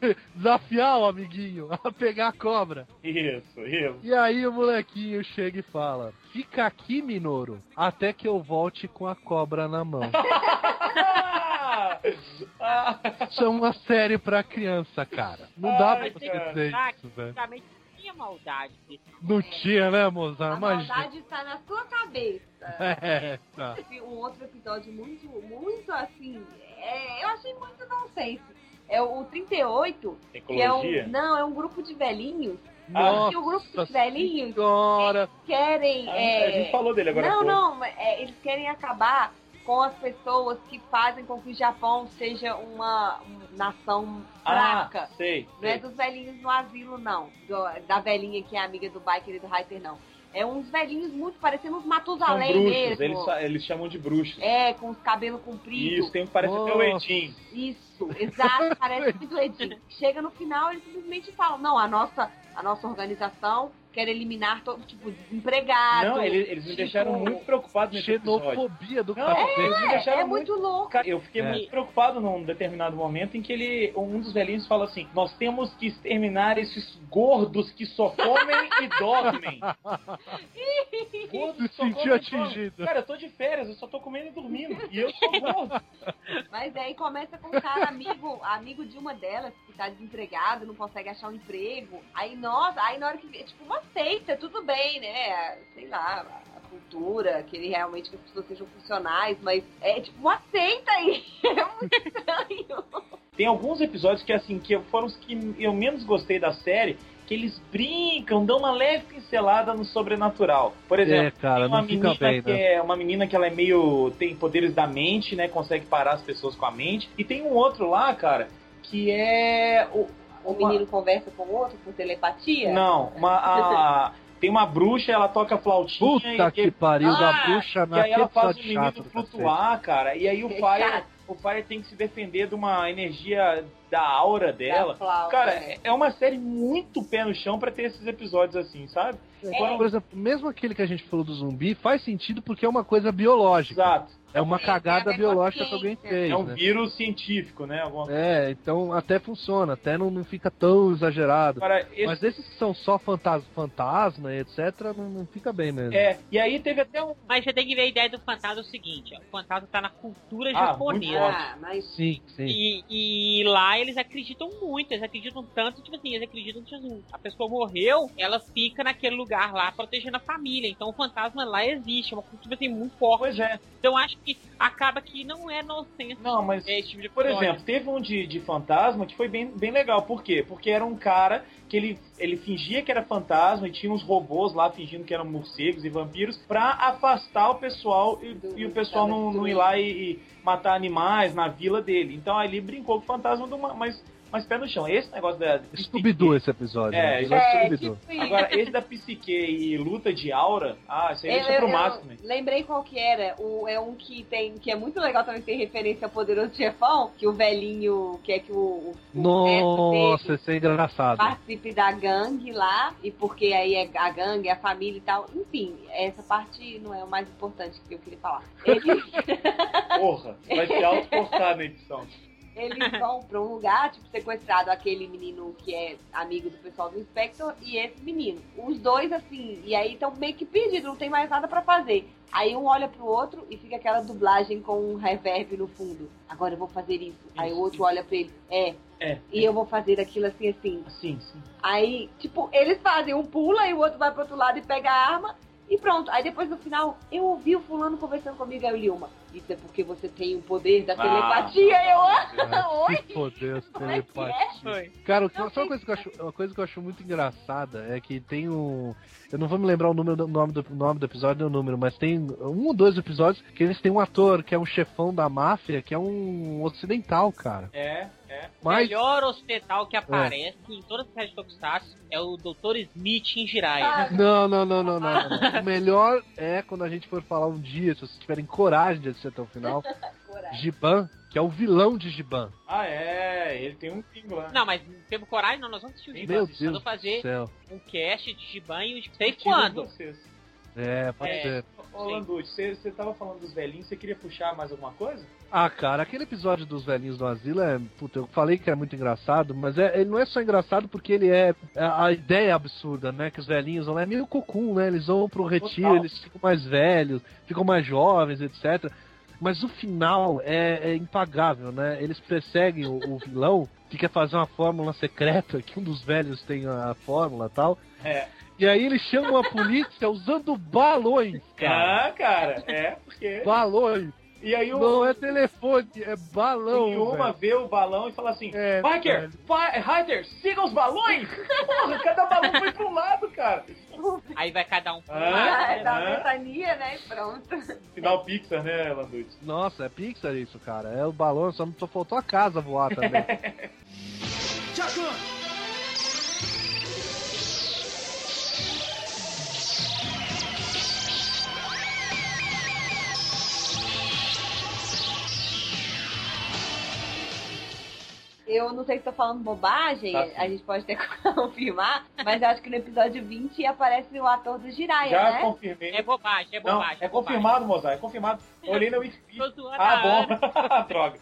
desafiar o amiguinho a pegar a cobra. Isso, isso. E aí o molequinho chega e fala: Fica aqui, Minoro, até que eu volte com a cobra na mão. Isso é uma série pra criança, cara. Não dá pra Ai, você cara. dizer isso, velho. Antigamente tinha maldade Não tinha, né, Mozart? A Imagina. maldade está na sua cabeça. É, tá. Um outro episódio muito, muito assim. é, eu achei muito nonsense. É o 38, que é um. Não, é um grupo de velhinhos. Nossa o grupo de velhinhos senhora. querem. Ah, é, A gente falou dele agora. Não, não, é, eles querem acabar com as pessoas que fazem com que o Japão seja uma, nação fraca. Ah, sei. Não é sei. dos velhinhos no asilo, não. Do- da velhinha que é amiga do biker e do Reiter, não. É uns velhinhos muito parecendo uns São Matusalém bruxos, mesmo. eles, eles chamam de bruxos. É, com os cabelos compridos. Isso, tem um que parece até o. Edinho. Isso, exato, parece muito Edinho. Chega no final, eles simplesmente falam, não, a nossa, a nossa organização quer eliminar todo tipo de desempregado. Não, eles, eles me tipo, deixaram muito preocupado nesse episódio. Xenofobia do Não, cacete. eles me É, deixaram é muito... muito louco. Cara, eu fiquei É. muito preocupado num determinado momento em que ele, um dos velhinhos fala assim: Nós temos que exterminar esses gordos que só comem e dormem. gordos Se sentiu atingido. Cara, eu tô de férias, eu só tô comendo e dormindo. E eu sou gordo. Mas aí começa com um cara amigo, amigo de uma delas, que tá desempregado, não consegue achar um emprego. Aí, nossa, aí na hora que vê, tipo, uma seita, tudo bem, né? Sei lá, a cultura, que ele realmente que as pessoas sejam funcionais, mas é tipo uma seita aí. É muito estranho. Tem alguns episódios que, assim, que foram os que eu menos gostei da série, que eles brincam, dão uma leve pincelada no sobrenatural. Por exemplo, É, cara, tem uma menina bem, que né? é uma menina que ela é meio tem poderes da mente, né? Consegue parar as pessoas com a mente. E tem um outro lá, cara, que é o uma- menino conversa com o outro por telepatia? não, uma a- tem uma bruxa, ela toca flautinha Puta e que pariu da Ah, bruxa e aí ela faz o menino do cacete. flutuar, cara. E aí o Que Fire, o Fire tem que se defender de uma energia da aura dela. Da flauta, Cara, né? é- é uma série muito pé no chão pra ter esses episódios assim, sabe? Foram- Por exemplo, mesmo aquele que a gente falou do zumbi faz sentido porque é uma coisa biológica. Exato. É uma cagada biológica a que alguém fez. É um né? vírus científico, né? Alguma. É, então até funciona, até não, não fica tão exagerado. Agora, esse- Mas esses que são só fantasma, fantasma e etc, não, não fica bem mesmo. É, e aí teve até um. Mas você tem que ver a ideia do fantasma é o seguinte, ó, o fantasma tá na cultura Ah, japonesa. muito Ah, mas Sim, sim. E, e lá eles acreditam muito, eles acreditam tanto, tipo assim, eles acreditam que assim, a pessoa morreu, ela fica naquele lugar lá protegendo a família. Então o fantasma lá existe, é uma cultura assim, muito forte. Pois é. Então acho que acaba que não é nonsense Não, mas. esse tipo de Por história. exemplo, teve um de, de fantasma que foi bem, bem legal. Por quê? Porque era um cara que ele, ele fingia que era fantasma e tinha uns robôs lá fingindo que eram morcegos e vampiros pra afastar o pessoal e, Do- e o pessoal não, não ir lá e, e matar animais na vila dele. Então ele brincou com o fantasma, de uma, mas, mas pé no chão. Esse negócio da. Scooby-Doo esse episódio. É, né? episódio é, Scooby-Doo. tipo isso. Agora, esse da psique e luta de aura, ah, isso aí deixa pro eu máximo. né? Lembrei qual que era. O, é um que tem. que é muito legal também ter referência ao poderoso chefão, que o velhinho quer que o, o, Nossa, dele esse é engraçado. participe da gangue lá, e porque aí é a gangue, a família e tal. Enfim, essa parte não é o mais importante que eu queria falar. Eles, Porra, vai ser autocortado na edição. Eles vão pra um lugar, tipo, sequestrado aquele menino que é amigo do pessoal do Inspector e esse menino. Os dois, assim, e aí estão meio que perdidos, não tem mais nada pra fazer. Aí um olha pro outro e fica aquela dublagem com um reverb no fundo. Agora eu vou fazer isso. Aí o Isso, outro isso. olha pra ele, é, É, e eu vou fazer aquilo assim, assim. sim, sim. Aí, tipo, eles fazem um pula e o outro vai pro outro lado e pega a arma e pronto. Aí depois no final, eu ouvi o fulano conversando comigo, aí o Lilma. Isso é porque você tem o poder da Ah, telepatia. eu, É, oi? que poder, Como é que telepatia. é? Foi. Cara, Não, só uma coisa, que eu acho, uma coisa que eu acho muito engraçada é que tem um. Eu não vou me lembrar o número do nome do, nome do episódio e o número, mas tem um ou dois episódios que eles têm um ator que é um chefão da máfia, que é um ocidental, cara. É, é. O Mas. melhor ocidental que aparece em todas as séries de Tokusatsu é o Dr. Smith em Jiraiya. Ah, Não, não, não, não, não, não. O melhor é quando a gente for falar um dia, se vocês tiverem coragem de assistir até o final. Giban, que é o vilão de Giban. Ah, é, ele tem um pingo lá. Não, mas temos coragem, não, nós vamos assistir o Giban. Meu Deus vamos fazer do céu. um cast de Giban e não sei quando. É, pode É. ser. Ô, Landucci, você, você tava falando dos velhinhos, você queria puxar mais alguma coisa? Ah, cara, aquele episódio dos velhinhos do asilo é. Puta, eu falei que é muito engraçado, mas é, ele não é só engraçado porque ele é. A, a ideia é absurda, né? Que os velhinhos vão lá, é meio cocum, né? Eles vão pro retiro, Total. eles ficam mais velhos, ficam mais jovens, etc. Mas o final é, é impagável, né? Eles perseguem o, o vilão que quer fazer uma fórmula secreta, que um dos velhos tem a fórmula e tal. É. E aí eles chamam a polícia usando balões, cara. Ah, cara, é, porque. Balões. E aí o. Não é telefone, é balão. E uma vê o balão e fala assim: É, Ryder, siga os balões! Porra, cada balão foi pro lado, cara. Aí vai cada um pro Ah. lado. Ah, é, da né? ventania, né? E pronto. Final Pixar, né, Landucci? Nossa, é Pixar isso, cara. É o balão, só, só faltou a casa voar também. Eu não sei se tô falando bobagem, Tá a gente pode ter que confirmar, mas eu acho que no episódio 20 aparece o ator do Jiraiya, Já né? confirmei. É bobagem, é Não, bobagem. é confirmado, Mozart, é confirmado. Olhei na Wikipedia. Ah, bom. Droga.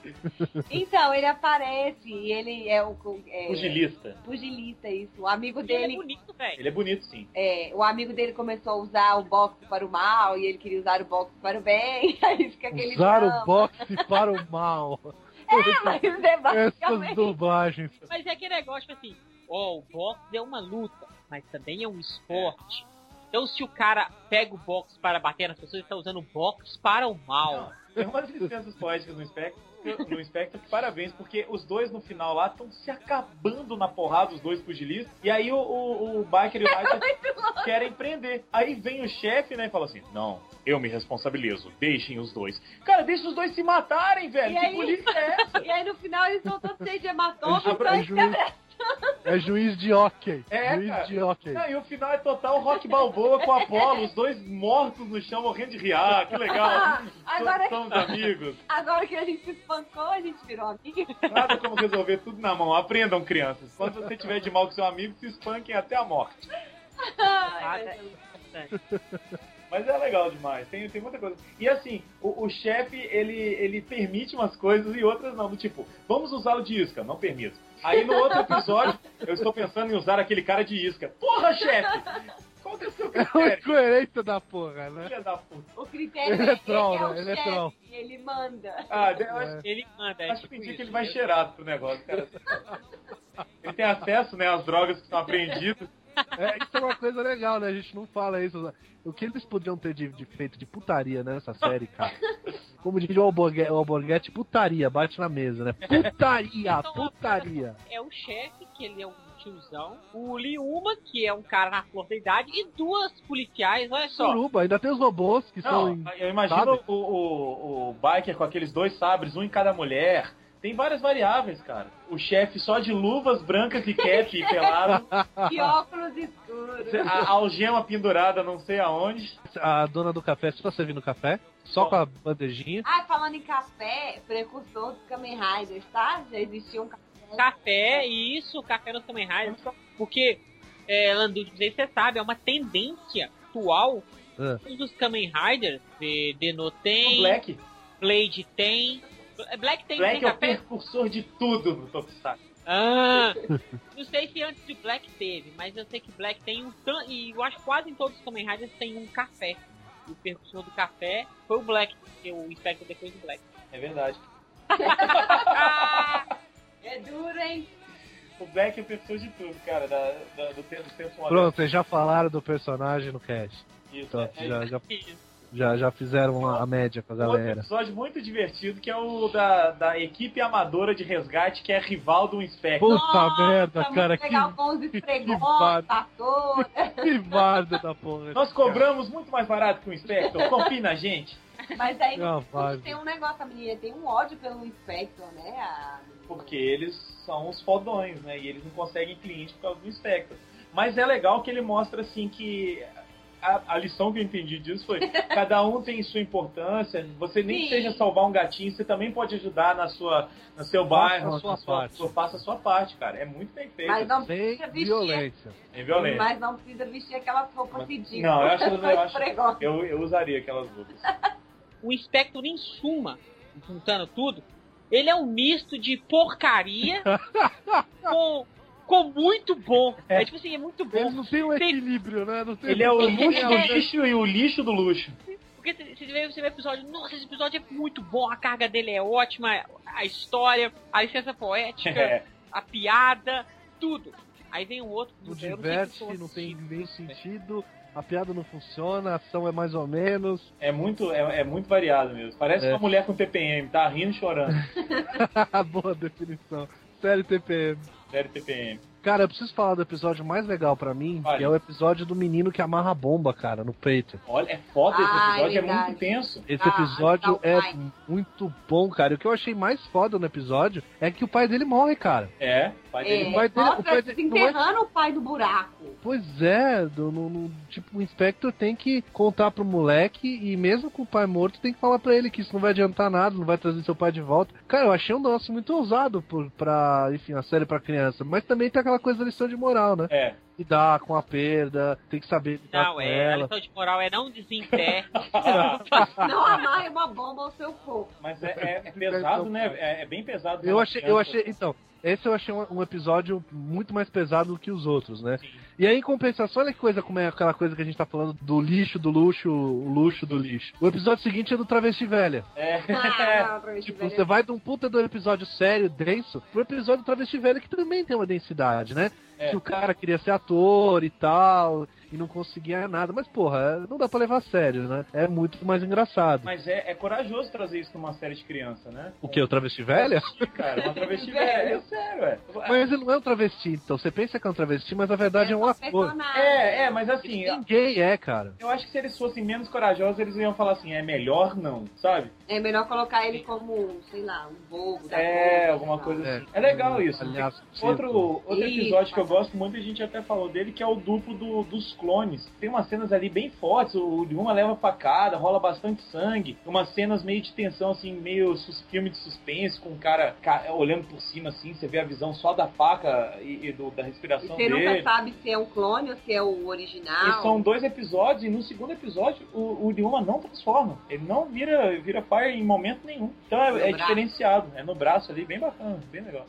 Então, ele aparece, e ele é o é, Pugilista. pugilista, isso. O amigo Ele é dele, bonito, velho. Ele é bonito, sim. é, o amigo dele começou a usar o boxe para o mal, e ele queria usar o boxe para o bem, aí fica aquele Usar drama. o boxe para o mal. É, mas é Essas basicamente... dublagens. Mas é aquele negócio, tipo assim, ó, o boxe é uma luta, mas também é um esporte. Então se o cara pega o boxe para bater nas pessoas, ele está usando o boxe para o mal. Não, tem umas licenças poéticas no Spectre, no Spectre que parabéns, porque os dois no final lá estão se acabando na porrada, os dois pugilistas, e aí o, o, o Biker e o Ryder querem prender. Aí vem o chefe, né, e fala assim, não, eu me responsabilizo, deixem os dois. Cara, deixa os dois se matarem, velho, E que aí- polícia é essa? E aí no final eles estão todos cheios de hematoma, É juiz. De hockey. É, juiz cara. de hockey. Não, e o final é total rock balboa com a Apollo, os dois mortos no chão, morrendo de riar, que legal. Agora- Somos amigos. Agora que a gente se espancou, a gente virou amigo. Nada como resolver tudo na mão. Aprendam, crianças. Quando você tiver de mal com seu amigo, se espanquem até a morte. Ai, Mas é legal demais. Tem, tem muita coisa. E assim, o, o chefe, ele, ele permite umas coisas e outras não. Do tipo, vamos usá-lo de isca. Não permito. Aí no outro episódio, eu estou pensando em usar aquele cara de isca. Porra, chefe! Qual que é o seu É critério? incoerência da porra, né? Filha da puta. O critério Ele é é, troll, ele é o né? Ele é chefe, troll. ele manda. Ah, eu acho, É. Ele manda, é acho que tipo isso. que ele vai cheirado pro negócio, cara. Ele tem acesso, né, às drogas que são apreendidas. É, isso é uma coisa legal, né? A gente não fala isso. O que eles poderiam ter de, de feito de putaria nessa série, cara? Como diz o Alborguete, o Alborguete, putaria, bate na mesa, né? Putaria, putaria. É o chefe, que ele é um tiozão. O Liuma, que é um cara na flor da idade. E duas policiais, olha só. Suruba, ainda tem os robôs que são. Não, em- eu imagino o, o, o biker com aqueles dois sabres, um em cada mulher. Tem várias variáveis, cara. O chefe só de luvas brancas e cap e pelado. E óculos escuros. A, a algema pendurada não sei aonde. A dona do café só servindo café, só Bom. com a bandejinha. Ah, falando em café, precursor dos Kamen Riders, tá? Já existia um café. Café, e isso, café no Kamen Rider. Porque, é, Landu, não sei se você sabe, é uma tendência atual Ah. dos Kamen Riders. De, Deno O tem, Black. Blade tem. Black tem, Black é o café? precursor de tudo no Tokusatsu. Ah, não sei se antes de Black teve, mas eu sei que Black tem um tan- e eu acho que quase em todos os Kamen Riders tem um café. E o percussor do café foi o Black, porque o Spectre depois do Black. É verdade. É duro, hein? O Black é o precursor de tudo, cara, da, da- do, tempo. Pronto, vocês já falaram do personagem no cast. Isso, Pronto, é- é- já, já, Isso. Já, já fizeram a, a média com a Um outro galera. episódio muito divertido que é o da, da equipe amadora de resgate que é rival do Inspector. Puta Nossa, merda, cara, que, esfregões, bardo. pastor. que bardo da porra. Nós cobramos muito mais barato que o Inspector, confie na gente. Mas aí Não, tem um negócio, a menina tem um ódio pelo Inspector, né? A... Porque eles são os fodões, né? E eles não conseguem cliente por causa do Inspector. Mas é legal que ele mostra assim que. A, a lição que eu entendi disso foi: cada um tem sua importância. Você nem Sim. seja salvar um gatinho, você também pode ajudar na sua, no seu Faça bairro, a na sua sua, parte. sua- faça a sua parte, cara. É muito bem feito. Mas não precisa vestir. violência. É violento. Mas não precisa vestir aquelas roupas ridículas. Não, eu acho, eu, acho eu, eu usaria aquelas roupas. O Inspector, em suma, juntando tudo, ele é um misto de porcaria com, com muito bom. É. tipo assim, é muito Eles bom. não têm um Tem- equilíbrio, né? Não tem Ele é o não tem luxo do a- lixo e o lixo do luxo. Porque você vê, você vê o episódio, nossa, esse episódio é muito bom, a carga dele é ótima, a história, a licença poética, É. a piada, tudo. Aí vem um outro. Não diverte, eu não tem nem sentido, a piada não funciona, a ação é mais ou menos. É muito, é, é muito variado mesmo. Parece É. uma mulher com TPM, tá rindo e chorando. Boa definição. Série TPM. Sério TPM. Cara, eu preciso falar do episódio mais legal pra mim, Fale. que é o episódio do menino que amarra a bomba, cara, no peito. Olha, é foda esse Ah, é episódio, é, muito tenso. Esse Ah, episódio o é muito bom, cara. E o que eu achei mais foda no episódio é que o pai dele morre, cara. É, pai dele É, o pai dele- o pai dele- não é- desenterrando o pai do buraco. Pois é, do, no, no- tipo, o Inspector tem que contar pro moleque e mesmo com o pai morto tem que falar pra ele que isso não vai adiantar nada, não vai trazer seu pai de volta. Cara, eu achei um negócio muito ousado por, pra, enfim, a série pra criança. Mas também tem aquela coisa da lição de moral, né? É. Lidar com a perda, tem que saber lidar Não, com é, a ela. lição de moral é não desenterre. Não amarre uma bomba ao seu corpo. Mas é, é- é pesado, né? É, é bem pesado. Eu uma achei, eu criança. achei, então, esse eu achei um, um episódio muito mais pesado do que os outros, né? Sim. E aí, em compensação, olha que coisa, como é aquela coisa que a gente tá falando do lixo, do luxo, o luxo do lixo. O episódio seguinte é do Travesti Velha. É. Ah, Tipo, velho. você vai de um puta do episódio sério, denso, pro episódio do Travesti Velha, que também tem uma densidade, né? É. Que o cara queria ser ator e tal, e não conseguia nada. Mas, porra, não dá pra levar a sério, né? É muito mais engraçado. Mas é, é corajoso trazer isso numa série de criança, né? O que? O Travesti Velha? Cara, uma travesti velha. É sério, é. Mas ele não é um travesti, então. Você pensa que é um travesti, mas na verdade é, um só ator. É, é, mas assim, Ninguém é, cara. eu acho que se eles fossem menos corajosos, eles iam falar assim, é melhor não, sabe? É melhor colocar ele como, sei lá, um bobo da É, alguma coisa assim. É legal isso. Aliás, Outro, outro Isso. episódio que eu gosto muito, a gente até falou dele, que é o duplo do- dos clones. Tem umas cenas ali bem fortes, o Ryuma leva facada, rola bastante sangue, umas cenas meio de tensão, assim, meio sus- filme de suspense, com o cara ca- olhando por cima, assim, você vê a visão só da faca e, e do- da E respiração você nunca dele. sabe se é um clone ou se é o original. E são dois episódios, e no segundo episódio o, o Ryuma não transforma. Ele não vira, vira Fire em momento nenhum. Então é, é diferenciado. É no braço ali, bem bacana, bem legal.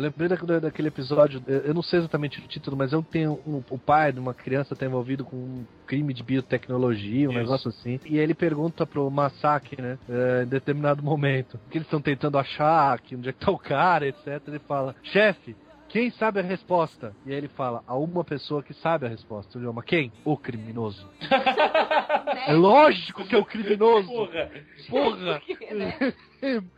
Eu lembrei da- daquele episódio, eu não sei exatamente o título, mas eu tenho um, o pai de uma criança tá envolvido com um crime de biotecnologia, um Isso. negócio assim. E aí ele pergunta pro Masaki, né, é, em determinado momento, que eles estão tentando achar, que onde é que tá o cara, etc. Ele fala, chefe, quem sabe a resposta? E aí ele fala, há uma pessoa que sabe a resposta. Ele chama, quem? O criminoso. É lógico que é o criminoso. Porra! Porra! Né?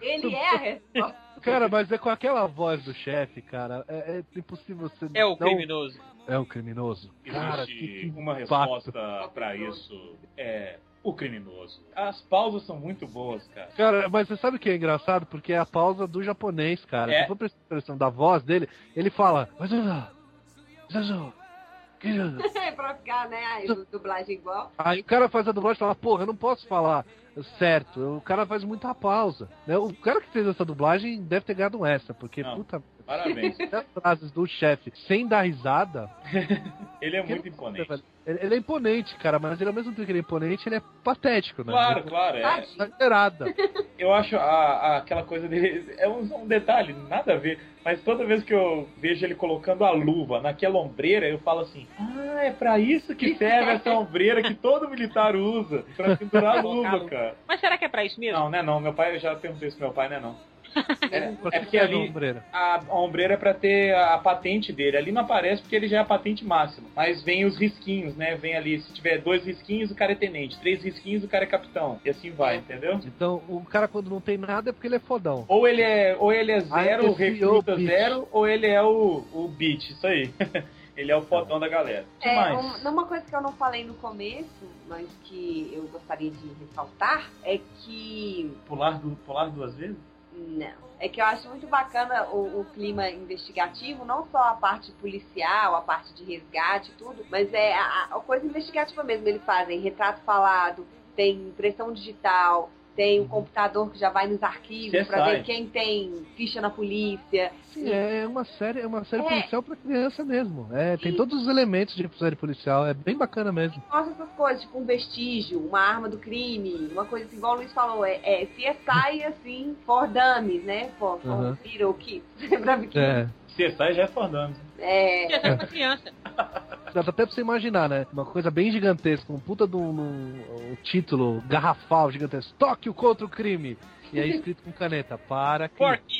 Ele é a resposta. Cara, mas é com aquela voz do chefe, cara. É, é impossível você. É o não- criminoso. É o criminoso. Cara, que, Existe que uma impacto. resposta pra isso é o criminoso. As pausas são muito boas, cara. Cara, mas você sabe o que é engraçado? Porque é a pausa do japonês, cara. É. Se for prestar atenção da voz dele, ele fala. Pra ficar, né, a du- dublagem igual. Aí o cara faz a dublagem e fala, porra, eu não posso falar certo. O cara faz muita pausa. né? O cara que fez essa dublagem deve ter ganhado essa, porque, Não. puta, Parabéns. as frases do chefe sem dar risada. Ele é muito imponente. Ele é imponente, cara, mas ele, ao mesmo tempo que ele é imponente, ele é patético, né? Claro, claro. É. Tadinho. Exagerada. Eu acho a, a- aquela coisa dele. É um, um detalhe, nada a ver. Mas toda vez que eu vejo ele colocando a luva naquela ombreira, eu falo assim: Ah, é pra isso que serve essa ombreira que todo militar usa. Pra pendurar a luva, cara. Mas será que é pra isso mesmo? Não, não é não. Meu pai, eu já perguntei isso pro meu pai, não é não. É, é que porque que ali ombreira? a, a ombreira é pra ter a, a patente dele. Ali não aparece porque ele já é a patente máxima. Mas vem os risquinhos, né? Vem ali, se tiver dois risquinhos, o cara é tenente. Três risquinhos, o cara é capitão. E assim vai, entendeu? Então, o cara quando não tem nada é porque ele é fodão. Ou ele é, ou ele é zero, recruta o beat. zero, ou ele é o, o beat, isso aí. ele é o fodão da galera. O que É, mais? um- uma coisa que eu não falei no começo, mas que eu gostaria de ressaltar, é que Pular, pular duas vezes? Não. É que eu acho muito bacana o, o clima investigativo, não só a parte policial, a parte de resgate e tudo, mas é a, a coisa investigativa mesmo. Eles fazem retrato falado, tem impressão digital, tem o computador que já vai nos arquivos pra CSI. ver quem tem ficha na polícia. Sim, é uma série, é uma série É. policial pra criança mesmo. É, tem todos os elementos de série policial, é bem bacana mesmo. Mostra essas coisas, tipo um vestígio, uma arma do crime, uma coisa assim, igual o Luiz falou, é, é CSI assim, for dummies, né? For, for Uhum. little kids. pra. É. CSI já é fordando. É, Já tá pra criança. Dá até pra você imaginar, né? Uma coisa bem gigantesca, um puta de um, um- um título garrafal gigantesco. Tóquio contra o crime. E aí escrito com caneta, para.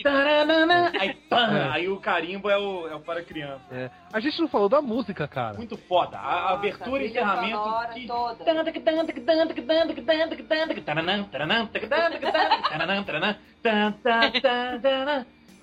Taranana, Aí, É. aí o carimbo é o, é o para criança. É. A gente não falou da música, cara. Muito foda. A Nossa, abertura e encerramento. que- toda.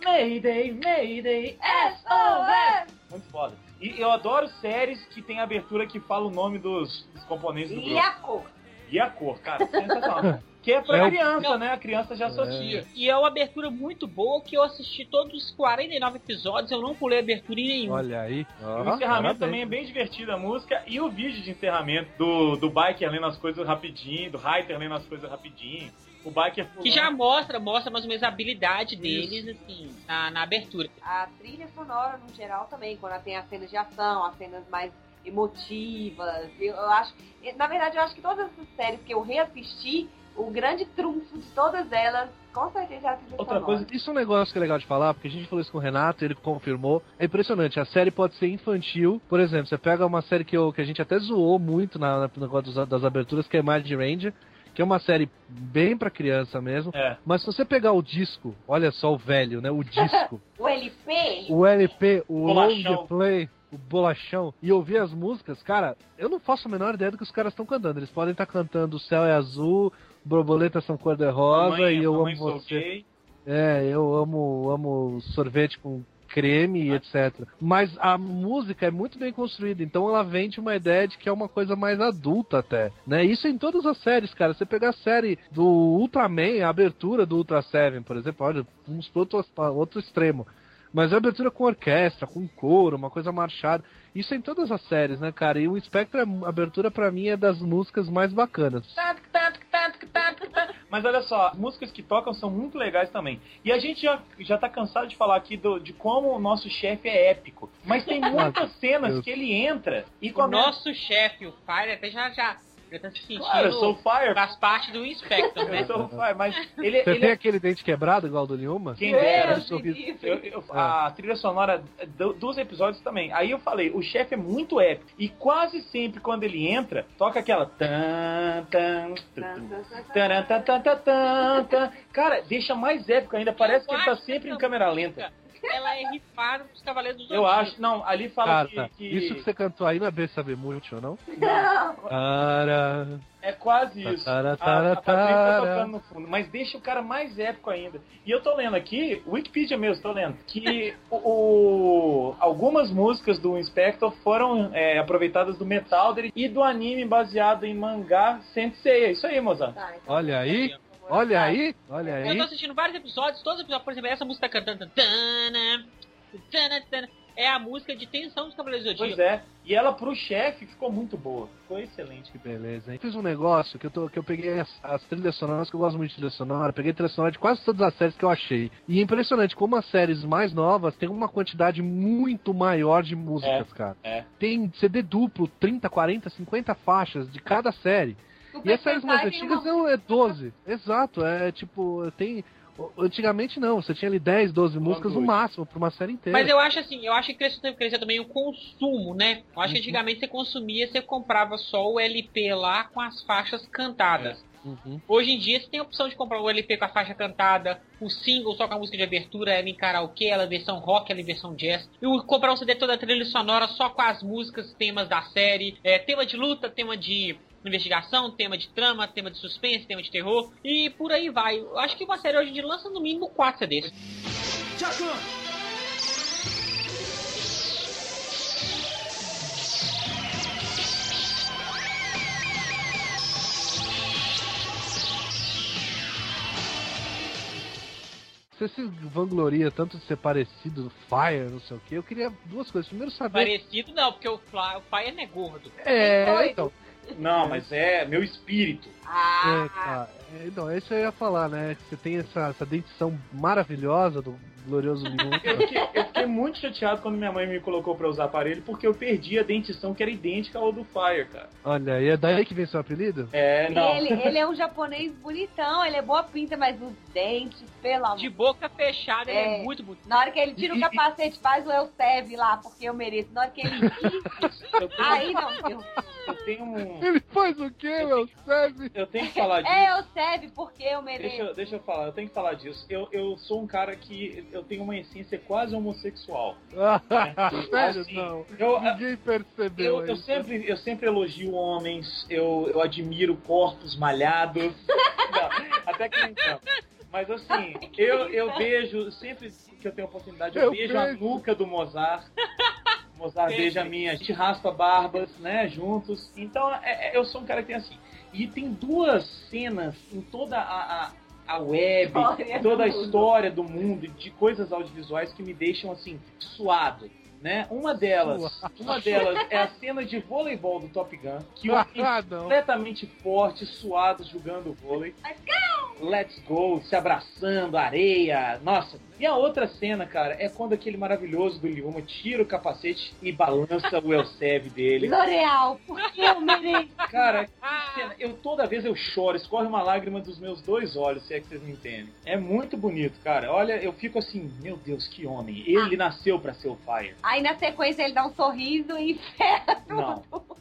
Mayday, Mayday, SOS! Muito foda. E eu adoro séries que tem abertura que fala o nome dos, dos componentes do E grupo. a cor? E a cor, cara, sensacional. Que é pra É o- criança, né? A criança já associa. E é uma abertura muito boa que eu assisti todos os 49 episódios, eu não pulei abertura em nenhum. Olha aí. Ó, O encerramento também é bem divertido, a música e o vídeo de encerramento do, do Biker lendo as coisas rapidinho, do Reiter lendo as coisas rapidinho, o Biker Que já mostra, mostra mais ou menos a habilidade deles, assim, na, na abertura. A trilha sonora, no geral, também, quando ela tem as cenas de ação, as cenas mais emotivas. Eu, eu acho. Na verdade, eu acho que todas essas séries que eu reassisti, o grande trunfo de todas elas, com certeza é a trilha Outra sonora. coisa Isso é um negócio que é legal de falar, porque a gente falou isso com o Renato, ele confirmou. É impressionante, a série pode ser infantil. Por exemplo, você pega uma série que, eu, que a gente até zoou muito na, na- no negócio dos- das aberturas, que é Mind Ranger, que é uma série bem pra criança mesmo. É. Mas se você pegar o disco, olha só o velho, né? O disco, O LP, o LP, o Bolachão. long play, o bolachão, e ouvir as músicas, cara, eu não faço a menor ideia do que os caras estão cantando. Eles podem estar cantando O Céu é Azul, Borboletas são cor-de-rosa Mamãe, e eu amo você. gay. É, eu amo, amo sorvete com creme e etc. Mas a música é muito bem construída, então ela vende uma ideia de que é uma coisa mais adulta até, né? Isso em todas as séries, cara. Você pegar a série do Ultraman, a abertura do Ultra Seven, por exemplo, olha, vamos pro outro, outro extremo. Mas a abertura com orquestra, com coro, uma coisa marchada. Isso é em todas as séries, né, cara? E o Spectre, a abertura pra mim é das músicas mais bacanas. Mas olha só, as músicas que tocam são muito legais também. E a gente já, já tá cansado de falar aqui do, de como o nosso chefe é épico. Mas tem muitas cenas que ele entra e O começa. nosso chefe, o Fire, até já, já, tá sentindo... Claro, eu sou o Fire. Faz parte do Inspector, né? Eu sou o Fire, mas ele, Você ele tem é. aquele dente quebrado igual do Nilma? Quem livre. Eu- eu- a trilha sonora do- dos episódios também. Aí eu falei, o chefe é muito épico. E quase sempre quando ele entra, toca aquela. Tan, tan, tan, tan, tan, tan, tan. Cara, deixa mais épico ainda. Parece que ele tá sempre em câmera lenta. Ela é rifada dos Cavaleiros do Eu Zodíaco. acho. Não, ali fala Cara, que, que isso que você cantou aí não é B saber muito, não? Não. Para. é quase isso. Tara, A, tara, a Patrícia tá tocando no fundo. Mas deixa o cara mais épico ainda. E eu tô lendo aqui, Wikipedia mesmo, tô lendo, que o, o- algumas músicas do Inspector foram é, aproveitadas do Metal e do anime baseado em mangá Sensei. É isso aí, moça. Tá, então, Olha aí, olha aí, Eu tô assistindo vários episódios, todos os episódios, por exemplo, essa música tá cantando. Tana, tana, tana, é a música de tensão dos Cavaleiros do Pois Zodíaco. é. E ela pro chefe ficou muito boa. Ficou excelente. Que beleza, hein? Fiz um negócio que eu, tô, que eu peguei as, as trilhas sonoras, que eu gosto muito de trilha sonora, peguei trilha sonora de quase todas as séries que eu achei. E é impressionante como as séries mais novas têm uma quantidade muito maior de músicas, cara. é. Tem CD duplo, 30, 40, 50 faixas de cada série. E as séries mais antigas não, é 12. Exato, é tipo, tem. Antigamente não, você tinha ali 10, 12 músicas no máximo pra uma série inteira. Mas eu acho assim, eu acho que cresceu, cresceu também o consumo, né? Eu acho que antigamente você consumia, você comprava só o LP lá com as faixas cantadas. Uhum. Hoje em dia você tem a opção de comprar o LP com a faixa cantada, o single só com a música de abertura, ela em karaokê, ela em versão rock, ela em versão jazz. E o- comprar um CD toda a trilha sonora só com as músicas, temas da série, é, tema de luta, tema de investigação, tema de trama, tema de suspense, tema de terror, e por aí vai. Eu acho que uma série hoje em dia lança no mínimo 4 CDs. Você se vangloria tanto de ser parecido do Fire, não sei o que. Eu queria duas coisas. Primeiro saber. Parecido não, porque o, Fly, o Fire é gordo. É, doido. então. Não, mas é meu espírito. Ah, É. É, Então, isso eu ia falar, né? Que você tem essa, essa dentição maravilhosa do glorioso Lima. Eu fiquei, eu fiquei muito chateado quando minha mãe me colocou pra usar aparelho, porque eu perdi a dentição que era idêntica ao do Fire, cara. Olha, e é daí que vem seu apelido? É, não. ele, ele é um japonês bonitão, ele é boa pinta, mas os dentes, pelo amor. De boca fechada, ele é É. muito bonito. Na hora que ele tira o capacete, faz o Elsev lá, porque eu mereço. Na hora que ele Eu aí não, eu, eu tenho um. Ele faz o quê, meu? Serve? Eu tenho que falar disso. é Elsev porque eu mereço. Deixa, eu- deixa eu falar, eu tenho que falar disso. Eu, eu sou um cara que eu tenho uma essência quase homossexual. Sério, Assim, não. Eu, Ninguém percebeu eu, eu sempre, eu sempre elogio homens, eu, eu admiro corpos malhados. Não, até que então. Mas assim, eu, eu vejo, sempre que eu tenho oportunidade, eu, Eu vejo a nuca do Mozart. Mozart beija a minha, a gente raspa barbas, né, juntos. Então, é- é- eu sou um cara que tem assim. E tem duas cenas em toda a, a, a web, História em toda a história do mundo, de coisas audiovisuais que me deixam assim, suado. Né? Uma delas, uma delas é a cena de voleibol do Top Gun, que o Ah, completamente fortes, suados, jogando vôlei. Let's go, se abraçando, areia. Nossa. E a outra cena, cara, é quando aquele maravilhoso do Liuma tira o capacete e balança o Elsev dele. L'Oreal, porque eu mereço. Cara, que cena. Eu toda vez eu choro, escorre uma lágrima dos meus dois olhos, se é que vocês me entendem. É muito bonito, cara. Olha, eu fico assim, meu Deus, que homem. Ele nasceu pra ser o Fire. Aí na sequência ele dá um sorriso e ferra Não. tudo.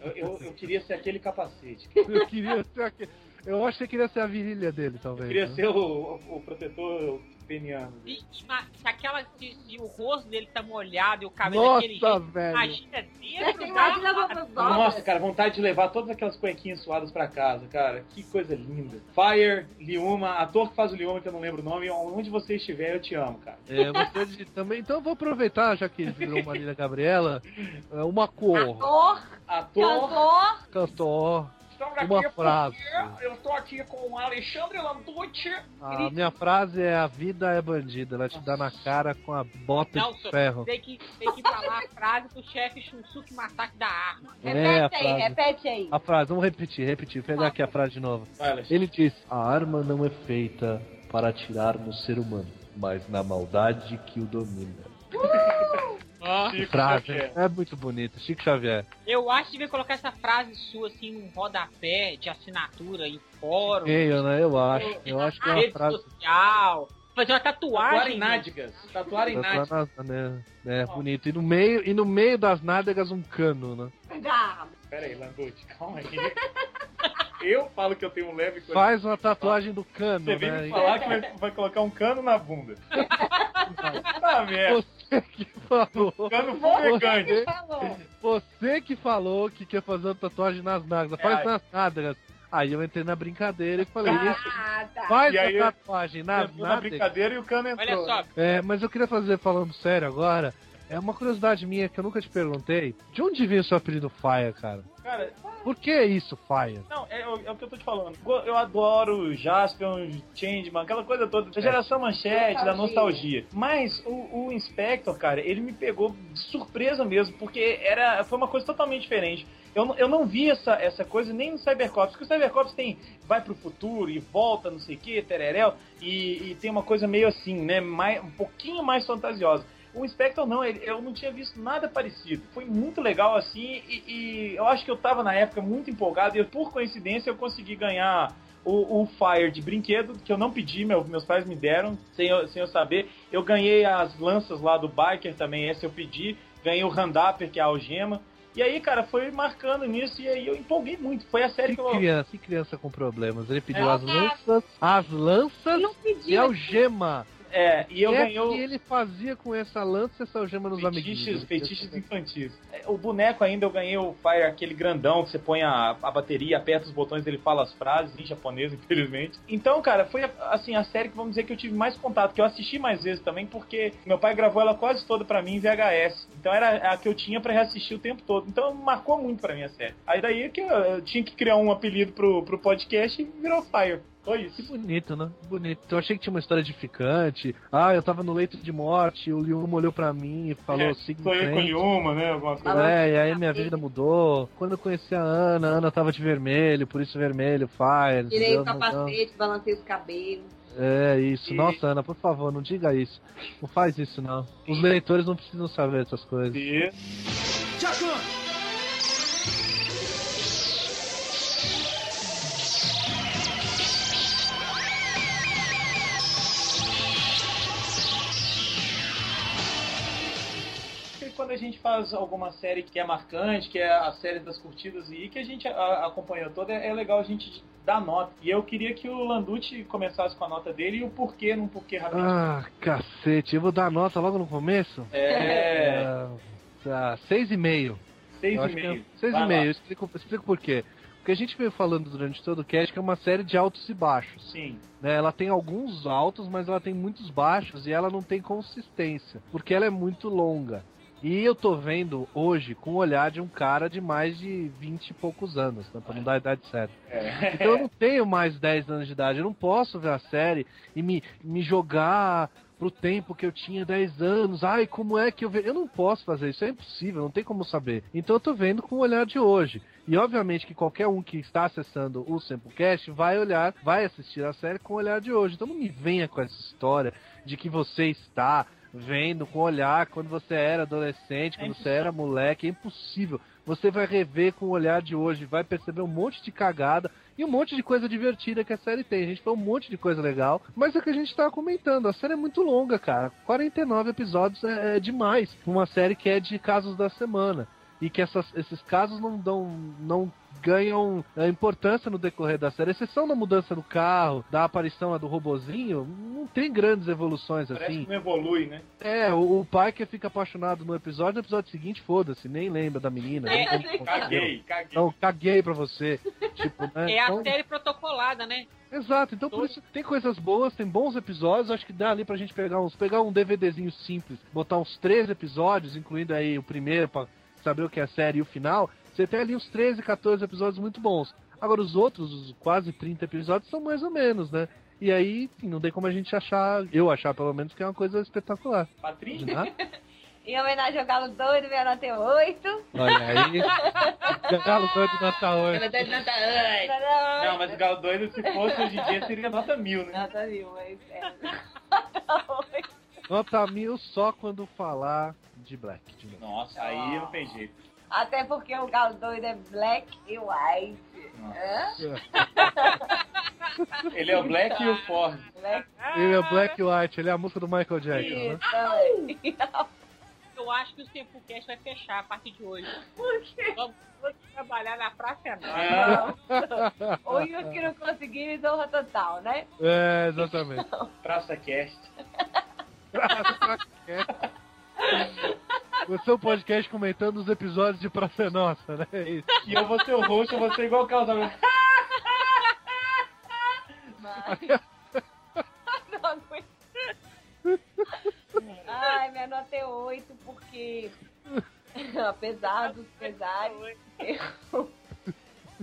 Eu, eu, eu queria ser aquele capacete. Eu queria ser aquele... Eu acho que você queria ser a virilha dele, Eu talvez. queria né? ser o, o protetor peniano. E, se, aquela, se, se o rosto dele tá molhado e o cabelo Nossa, daquele jeito, velho. imagina dentro Imagina da... as Nossa, cara, vontade de levar todas aquelas cuequinhas suadas pra casa, cara. Que coisa linda. Fire, Liuma, ator que faz o Liuma, que eu não lembro o nome, onde você estiver, eu te amo, cara. É, você de- também. Então eu vou aproveitar, já que virou Marília Gabriela, é, uma cor, Ator, Ator. cantor, cantor. Estamos Uma aqui frase. porque eu tô aqui com o Alexandre Landucci. A minha frase é: A vida é bandida, ela te dá na cara com a bota Não, de ferro. Tem que, tem que falar a frase pro chefe Shunsuke Masaaki da arma. É, repete aí, frase. repete aí. A frase, vamos repetir, repetir, pegar aqui a frase de novo. Vai. Ele diz: A arma não é feita para atirar no ser humano, mas na maldade que o domina. Chico frase Xavier. é muito bonita, Chico Xavier. Eu acho que devia colocar essa frase sua assim num rodapé de assinatura em fórum, Feio, né? Eu acho. Eu acho que é uma rede frase. social, fazer uma Tatuar tatuagem. em né? nádegas. Tatuar em nádegas. Tatuar né? É bonito. E no meio, e no meio das nádegas um cano, né? Ah, Pera aí, Landucci, calma aí. Eu falo que eu tenho um leve coisa. Faz uma tatuagem do cano, Você vem né? me falar que vai, vai colocar um cano na bunda. Ah, merda. Você que falou. Cano fumegante. Você, falou. você que falou que quer fazer uma tatuagem nas nádegas. Faz É. nas nádegas. Aí eu entrei na brincadeira e falei, "Esse- Ah, tá. faz E a tatuagem na nádegas. brincadeira e o cano entrou. Olha só, É, mas eu queria fazer, falando sério agora, é uma curiosidade minha que eu nunca te perguntei. De onde vem o seu apelido Fire, cara? Cara, Por que isso, Fire? não, é, o- é o que eu tô te falando. Eu adoro Jaspion, Changeman, aquela coisa toda. Da geração manchete, da nostalgia. Mas o, o Inspector, cara, ele me pegou de surpresa mesmo, porque era, foi uma coisa totalmente diferente. Eu, não- eu não vi essa, essa coisa nem no Cybercops, porque o Cybercops tem vai pro futuro e volta, não sei o que, tereréu, e, e tem uma coisa meio assim, né? Mais, um pouquinho mais fantasiosa. O Inspector não, ele- eu não tinha visto nada parecido. Foi muito legal assim, e, e eu acho que eu tava na época muito empolgado, e eu, por coincidência eu consegui ganhar o, o Fire de brinquedo, que eu não pedi, meu- meus pais me deram, sem eu, sem eu saber. Eu ganhei as lanças lá do Biker também, essa eu pedi. Ganhei o Handapper, que é a algema. E aí, cara, foi marcando nisso, e aí eu empolguei muito. Foi a série Que que eu... criança, que criança com problemas. Ele pediu É. as lanças, as lanças Não e pediu. algema. É, e eu é ganhei o... que ele fazia com essa lança e essa algema nos Feitiços, amiguinhos? feitiços infantis. É, O boneco ainda eu ganhei o Fire, aquele grandão que você põe a, a bateria, aperta os botões, ele fala as frases em japonês, infelizmente. Então, cara, foi assim a série que vamos dizer que eu tive mais contato, que eu assisti mais vezes também, porque meu pai gravou ela quase toda pra mim em VHS. Então era a que eu tinha pra reassistir o tempo todo. Então marcou muito pra mim a série. Aí daí que eu, eu tinha que criar um apelido pro, pro podcast e virou Fire. Foi Que isso. bonito, né? Bonito. Eu achei que tinha uma história edificante. Ah, eu tava no leito de morte, o Lyuma olhou pra mim e falou, É, em Sonhei com frente. Yuma, né? Alguma coisa. É, e aí minha vida mudou. Quando eu conheci a Ana, a Ana tava de vermelho, por isso vermelho, fire. Tirei o capacete, balancei os cabelos. É isso. E- Nossa, Ana, por favor, não diga isso. Não faz isso, não. Os leitores não precisam saber essas coisas. E... E quando a gente faz alguma série que é marcante, que é a série das curtidas e que a gente acompanhou toda, é legal a gente dar nota. E eu queria que o Landucci começasse com a nota dele e o porquê, num porquê rapidinho. Ah, cacete. Eu vou dar nota logo no começo? É. Ah, tá, seis e meio. Seis Eu e é meio. Seis Vai e lá. meio. Eu explico, explico por quê. Porque a gente veio falando durante todo o cast que é uma série de altos e baixos. Sim. né? Ela tem alguns altos, mas ela tem muitos baixos e ela não tem consistência, porque ela é muito longa. E eu tô vendo hoje com o olhar de um cara de mais de 20 e poucos anos, né? Pra não dar a idade certa. É. Então eu não tenho mais 10 anos de idade, eu não posso ver a série e me, me jogar pro tempo que eu tinha 10 anos. Ai, como é que eu vejo? Eu não posso fazer isso, é impossível, não tem como saber. Então eu tô vendo com o olhar de hoje. E obviamente que qualquer um que está acessando o Samplecast vai olhar, vai assistir a série com o olhar de hoje. Então não me venha com essa história de que você está vendo com olhar quando você era adolescente, quando você era moleque, é impossível. Você vai rever com o olhar de hoje, vai perceber um monte de cagada e um monte de coisa divertida que a série tem. A gente falou um monte de coisa legal, mas é o que a gente tava comentando. A série é muito longa, cara. 49 episódios é, é demais. Uma série que é de casos da semana. E que essas- esses casos não dão. não ganham é, importância no decorrer da série. Exceção da mudança do carro, da aparição do robozinho, não tem grandes evoluções Parece assim. que não evolui, né? É, o, o pai que fica apaixonado no episódio, no episódio seguinte, foda-se, nem lembra da menina. nem como aconteceu. Caguei, caguei. Então, caguei pra você. Tipo, né? É a Então- série protocolada, né? Exato, então por isso tem coisas boas, tem bons episódios, acho que dá ali pra gente pegar uns, pegar um DVDzinho simples, botar uns três episódios, incluindo aí o primeiro pra saber o que é a série e o final. Você tem ali uns 13, 14 episódios muito bons. Agora os outros, os quase 30 episódios, são mais ou menos, né? E aí, enfim, não tem como a gente achar, eu achar pelo menos, que é uma coisa espetacular. Patrícia? Né? Em homenagem ao Galo Doido, minha nota é 8. Olha aí. Galo doido nota 8. Doido nota 8. Não, mas o Galo Doido, se fosse hoje em dia, seria nota mil, né? Nota mil, mas é. Nota 8. Nota mil só quando falar de Black. De novo. Nossa, aí não tem jeito. Até porque o Galo Doido é black e white. Hã? Ele é o Black e o Ford. Black Ele é Black White, ele é a música do Michael Jackson, né? e também. Eu acho que o Tempocast vai fechar a partir de hoje. Por quê? Vamos, trabalhar na Praça é Nova. Ah, Hoje os que não conseguiram, honra total, né? É, exatamente. Praça Cast. Você é um podcast comentando os episódios de Praça Nossa, né? É. E eu vou ser o host, eu vou ser igual o Alberto. Mas... não aguento. Ai, minha nota é 8 porque, apesar dos pesares, eu,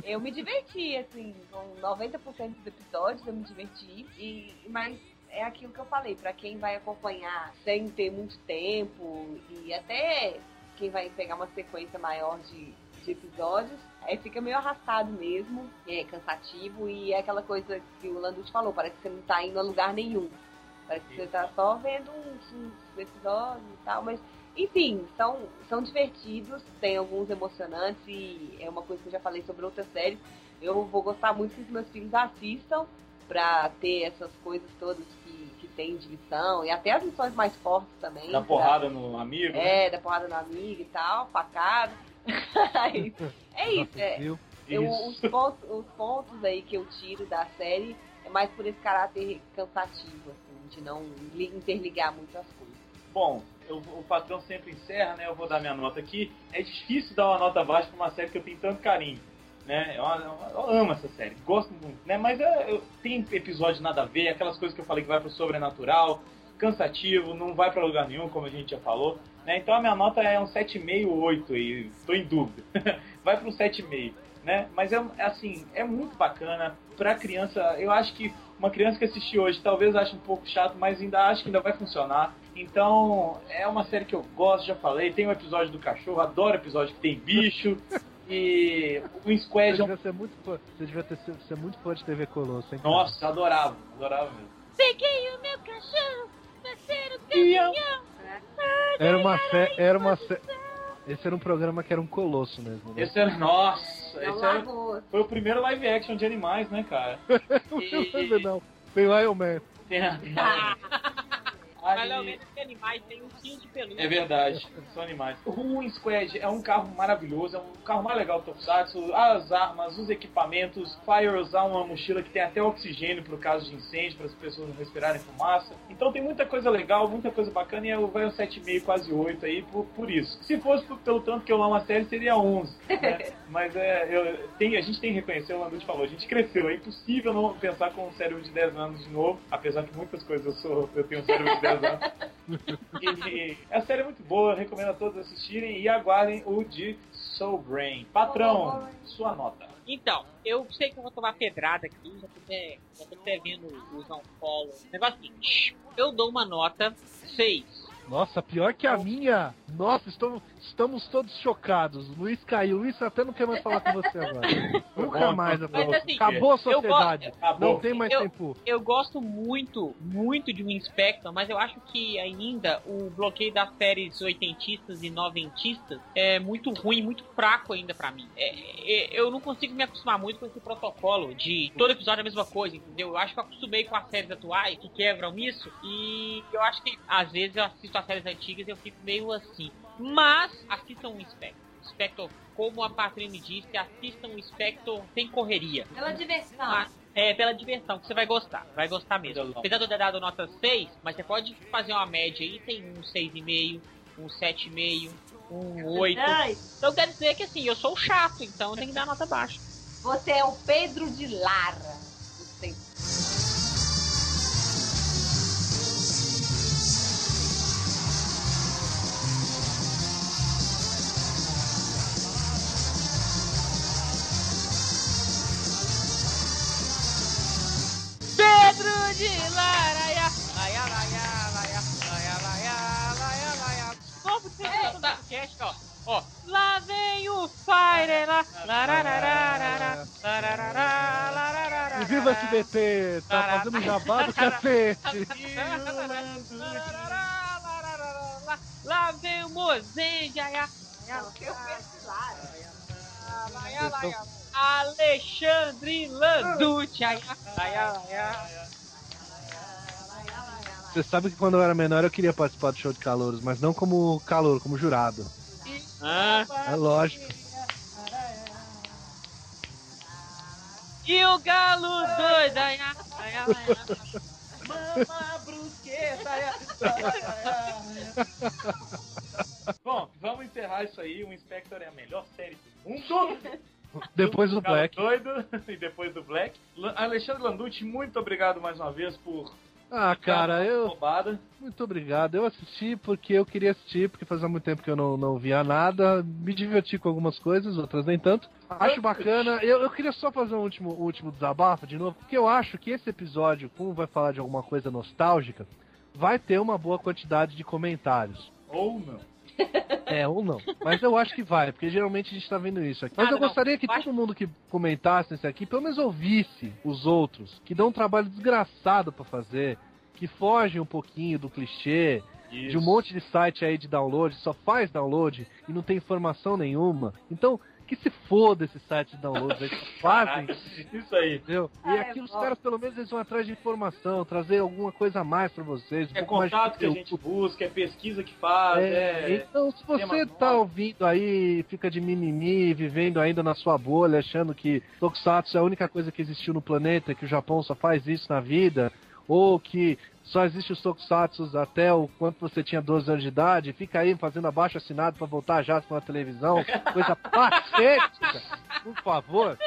eu me diverti, assim, com 90% dos episódios eu me diverti. E, mas é aquilo que eu falei, pra quem vai acompanhar sem ter muito tempo e até quem vai pegar uma sequência maior de, de episódios, aí fica meio arrastado mesmo, é cansativo e é aquela coisa que o Landucci falou, parece que você não tá indo a lugar nenhum. Parece que você tá só vendo uns, uns episódios e tal, mas enfim, são, são divertidos, tem alguns emocionantes e é uma coisa que eu já falei sobre outras séries. Eu vou gostar muito que os meus filhos assistam pra ter essas coisas todas tem de lição e até as lições mais fortes também. Dá pra- porrada no amigo. né? É, da porrada no amigo e tal, facada. É isso, é, Viu? eu, Isso. os, pontos, os pontos aí que eu tiro da série é mais por esse caráter cansativo, assim, de não li- interligar muito as coisas. Bom, eu- o patrão sempre encerra, né? Eu vou dar minha nota aqui. É difícil dar uma nota baixa pra uma série que eu tenho tanto carinho. Né? Eu, eu- eu amo essa série, gosto muito, né? Mas é, eu, tem episódios nada a ver, aquelas coisas que eu falei que vai pro sobrenatural, cansativo, não vai pra lugar nenhum, como a gente já falou. Né? Então a minha nota é um 7,5 ou 8 aí, tô em dúvida. vai pro 7,5. né? Mas é assim, é muito bacana pra criança. Eu acho que uma criança que assistir hoje talvez ache um pouco chato, mas ainda acho que ainda vai funcionar. Então, é uma série que eu gosto, já falei. Tem o episódio do cachorro, adoro episódio que tem bicho. E o Você Squad é um... devia ser muito fã, você devia ter, ser, ser muito fã de TV Colosso, hein? cara? Nossa, adorava, adorava mesmo. Peguei o meu cachorro, vai ser o Caminhão. Era uma fé, era uma Esse era um programa que era um colosso mesmo, né? Esse era, nossa, É esse era, foi o primeiro live action de animais, né, cara? Não lembro, não. Tem Lion Man. Tem a- Mas ao menos que animais tem um fio de pelúcia. É verdade, são animais. O Ruin Squad é um carro maravilhoso, é um carro mais legal do Tokusatsu. As armas, os equipamentos, Fire usar uma mochila que tem até oxigênio pro caso de incêndio, para as pessoas não respirarem fumaça. Então tem muita coisa legal, muita coisa bacana e eu vai um 7,5, quase 8 aí por, por isso. Se fosse por- pelo tanto que eu amo a série, seria 11. né? Mas é, eu, tem, a gente tem que reconhecer, o Landucci falou, a gente cresceu, é impossível não pensar com um cérebro de 10 anos de novo, apesar que muitas coisas eu sou, eu tenho um cérebro de 10 anos. E a série é muito boa, eu recomendo a todos assistirem e aguardem o de Soul Brain. Patrão, sua nota. Então, eu sei que eu vou tomar pedrada aqui, já tô até, já tô até vendo os não follow. Negócio é seguinte, eu dou uma nota 6. Nossa, pior que a minha. Nossa, estamos, estamos todos chocados. Luiz caiu. Luiz até não quer mais falar com você agora. Nunca bom, mais. então. Afonso. Mas assim, Acabou a sociedade. gosto- Acabou. Não tem mais Eu- tempo. Eu gosto muito, muito de um Inspector, mas eu acho que ainda o bloqueio das séries oitentistas e noventistas é muito ruim, muito fraco ainda pra mim. É, é, eu não consigo me acostumar muito com esse protocolo de todo episódio é a mesma coisa, entendeu? Eu acho que eu acostumei com as séries atuais que quebram isso e eu acho que às vezes eu assisto as séries antigas eu fico meio assim. Mas assistam o Inspector. Inspector, como a Patrícia disse, assistam o Inspector sem correria. Pela diversão. Ah, é, pela diversão, que você vai gostar. Vai gostar mesmo. Apesar de eu ter dado nota 6, mas você pode fazer uma média aí, tem um 6,5, um 7,5, um 8. Ai, Então quer dizer que assim, eu sou chato, então eu tenho que dar nota baixa. Você é o Pedro de Lara. De Laraia, laia, laia, laia, laia, laia, laia, laia. Novo tema do podcast, ó. Ó, lá vem o Fire, lá. E viva SBT! Tá fazendo jabá do cacete! Lá vem o Mozenga, ia, Não, eu penso laia. Alexandre Landucci, ia, laia, laia. Você sabe que quando eu era menor eu queria participar do show de calouros, mas não como calor, como jurado. Ah. É lógico. E o galo doido, laia, laia. Mama brusqueta. Bom, vamos encerrar isso aí. O Inspector é a melhor série do mundo. Depois do Black. Doido e depois do Black. Alexandre Landucci, muito obrigado mais uma vez por Ah, cara, eu. roubada. Muito obrigado. Eu assisti porque eu queria assistir, porque fazia muito tempo que eu não, não via nada. Me diverti com algumas coisas, outras nem tanto. Acho bacana. Eu, eu queria só fazer um último, um último desabafo de novo, porque eu acho que esse episódio, como vai falar de alguma coisa nostálgica, vai ter uma boa quantidade de comentários. Ou não. É, ou não. Mas eu acho que vai, porque geralmente a gente tá vendo isso aqui. Mas Nada, eu não. gostaria que todo mundo que comentasse nesse aqui, pelo menos ouvisse os outros, que dão um trabalho desgraçado pra fazer, que fogem um pouquinho do clichê, de um monte de site aí de download, só faz download e não tem informação nenhuma. Então, que se foda esse site de download aí, que fazem, Isso aí. entendeu? E Ah, aqui é os bom. caras, pelo menos, eles vão atrás de informação, trazer alguma coisa a mais pra vocês. um É pouco mais de contato que a gente busca, é pesquisa que faz, É, é. então, se você tema tá novo. ouvindo aí, fica de mimimi, vivendo ainda na sua bolha, achando que Tokusatsu é a única coisa que existiu no planeta, que o Japão só faz isso na vida, ou que só existe os Tokusatsu até o quanto você tinha 12 anos de idade, fica aí fazendo abaixo assinado pra voltar já pra televisão, coisa patética, por favor.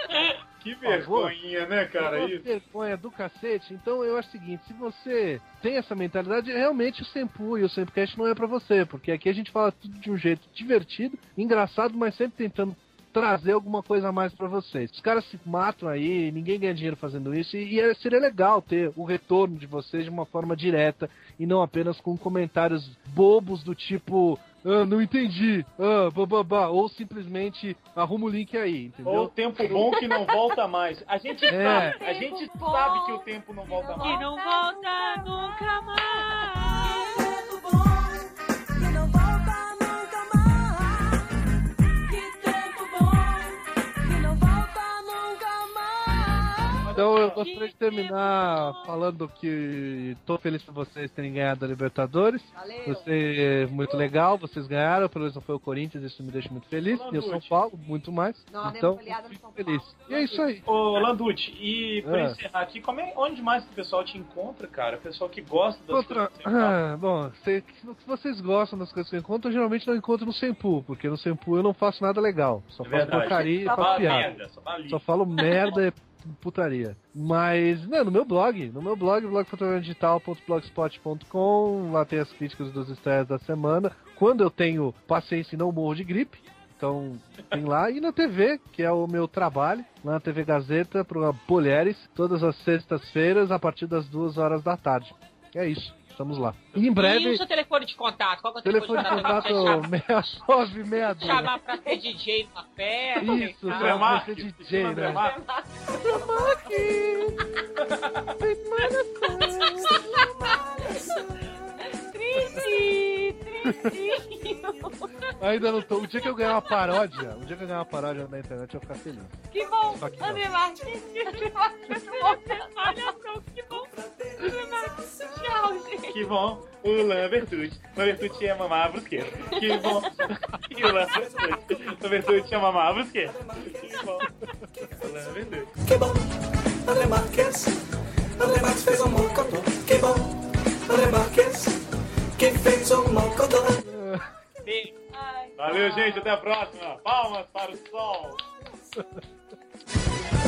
Que favor. vergonhinha, né, cara? Uma Isso. vergonha do cacete. Então eu acho o seguinte, se você tem essa mentalidade, realmente o Sempu e o Sempcast não é pra você, porque aqui a gente fala tudo de um jeito divertido, engraçado, mas sempre tentando trazer alguma coisa a mais pra vocês. Os caras se matam aí, ninguém ganha dinheiro fazendo isso, e, e é- seria legal ter o retorno de vocês de uma forma direta e não apenas com comentários bobos do tipo. Ah, não entendi. Ah, bababá. Ou simplesmente arruma o link aí, entendeu? Ou tempo bom que não volta mais. A gente É. sabe, a gente sabe que o tempo não volta Que mais. não volta nunca mais. Então eu gostaria de terminar falando que tô feliz por vocês terem ganhado a Libertadores. Valeu. Você é muito legal, vocês ganharam, pelo menos não foi o Corinthians, isso me deixa muito feliz. E o São Paulo, muito mais. Nós então, fico São feliz. Paulo. E é isso aí. Ô, Landucci, e pra É. encerrar aqui, como é, onde mais o pessoal te encontra, cara? O pessoal que gosta das Outra, coisas que você fala. ah, bom, se, se vocês gostam das coisas que eu encontro, eu geralmente não encontro no Sempu, porque no Sempu eu não faço nada legal. Só É faço porcaria e Só faço piada. merda, só. Só falo merda e putaria. Mas, não, no meu blog, no meu blog, blogfotografiadigital.blogspot.com, lá tem as críticas dos estreias da semana. Quando eu tenho paciência e não morro de gripe, então tem lá. E na TV, que é o meu trabalho, lá na TV Gazeta, para Mulheres, todas as sextas-feiras, a partir das duas horas da tarde. É isso, estamos lá. E em E o breve, seu telefone de contato? Qual que é o telefone de contato você chamar, 6962. chamar pra ser DJ numa festa? Isso, e tal? pra Marques, DJ, né? Triste, triste. Ainda não tô. O dia que eu ganhar uma paródia, o dia que eu ganhar uma paródia na internet, eu vou ficar feliz. Que bom, que. André Marques, olha só, que bom. Tchau, gente. Que bom, o Lambertucci. Lambertucci é mamar a brusqueta. Que bom. E o Lambertucci. Lambertucci é mamar a brusqueta. Que bom. O Lambertucci. Que bom, André Marques. André Marques fez um mocotó. Que bom, André Marques. Que fez um mocotó. Ai. Valeu, gente. Até a próxima. Palmas para o sol.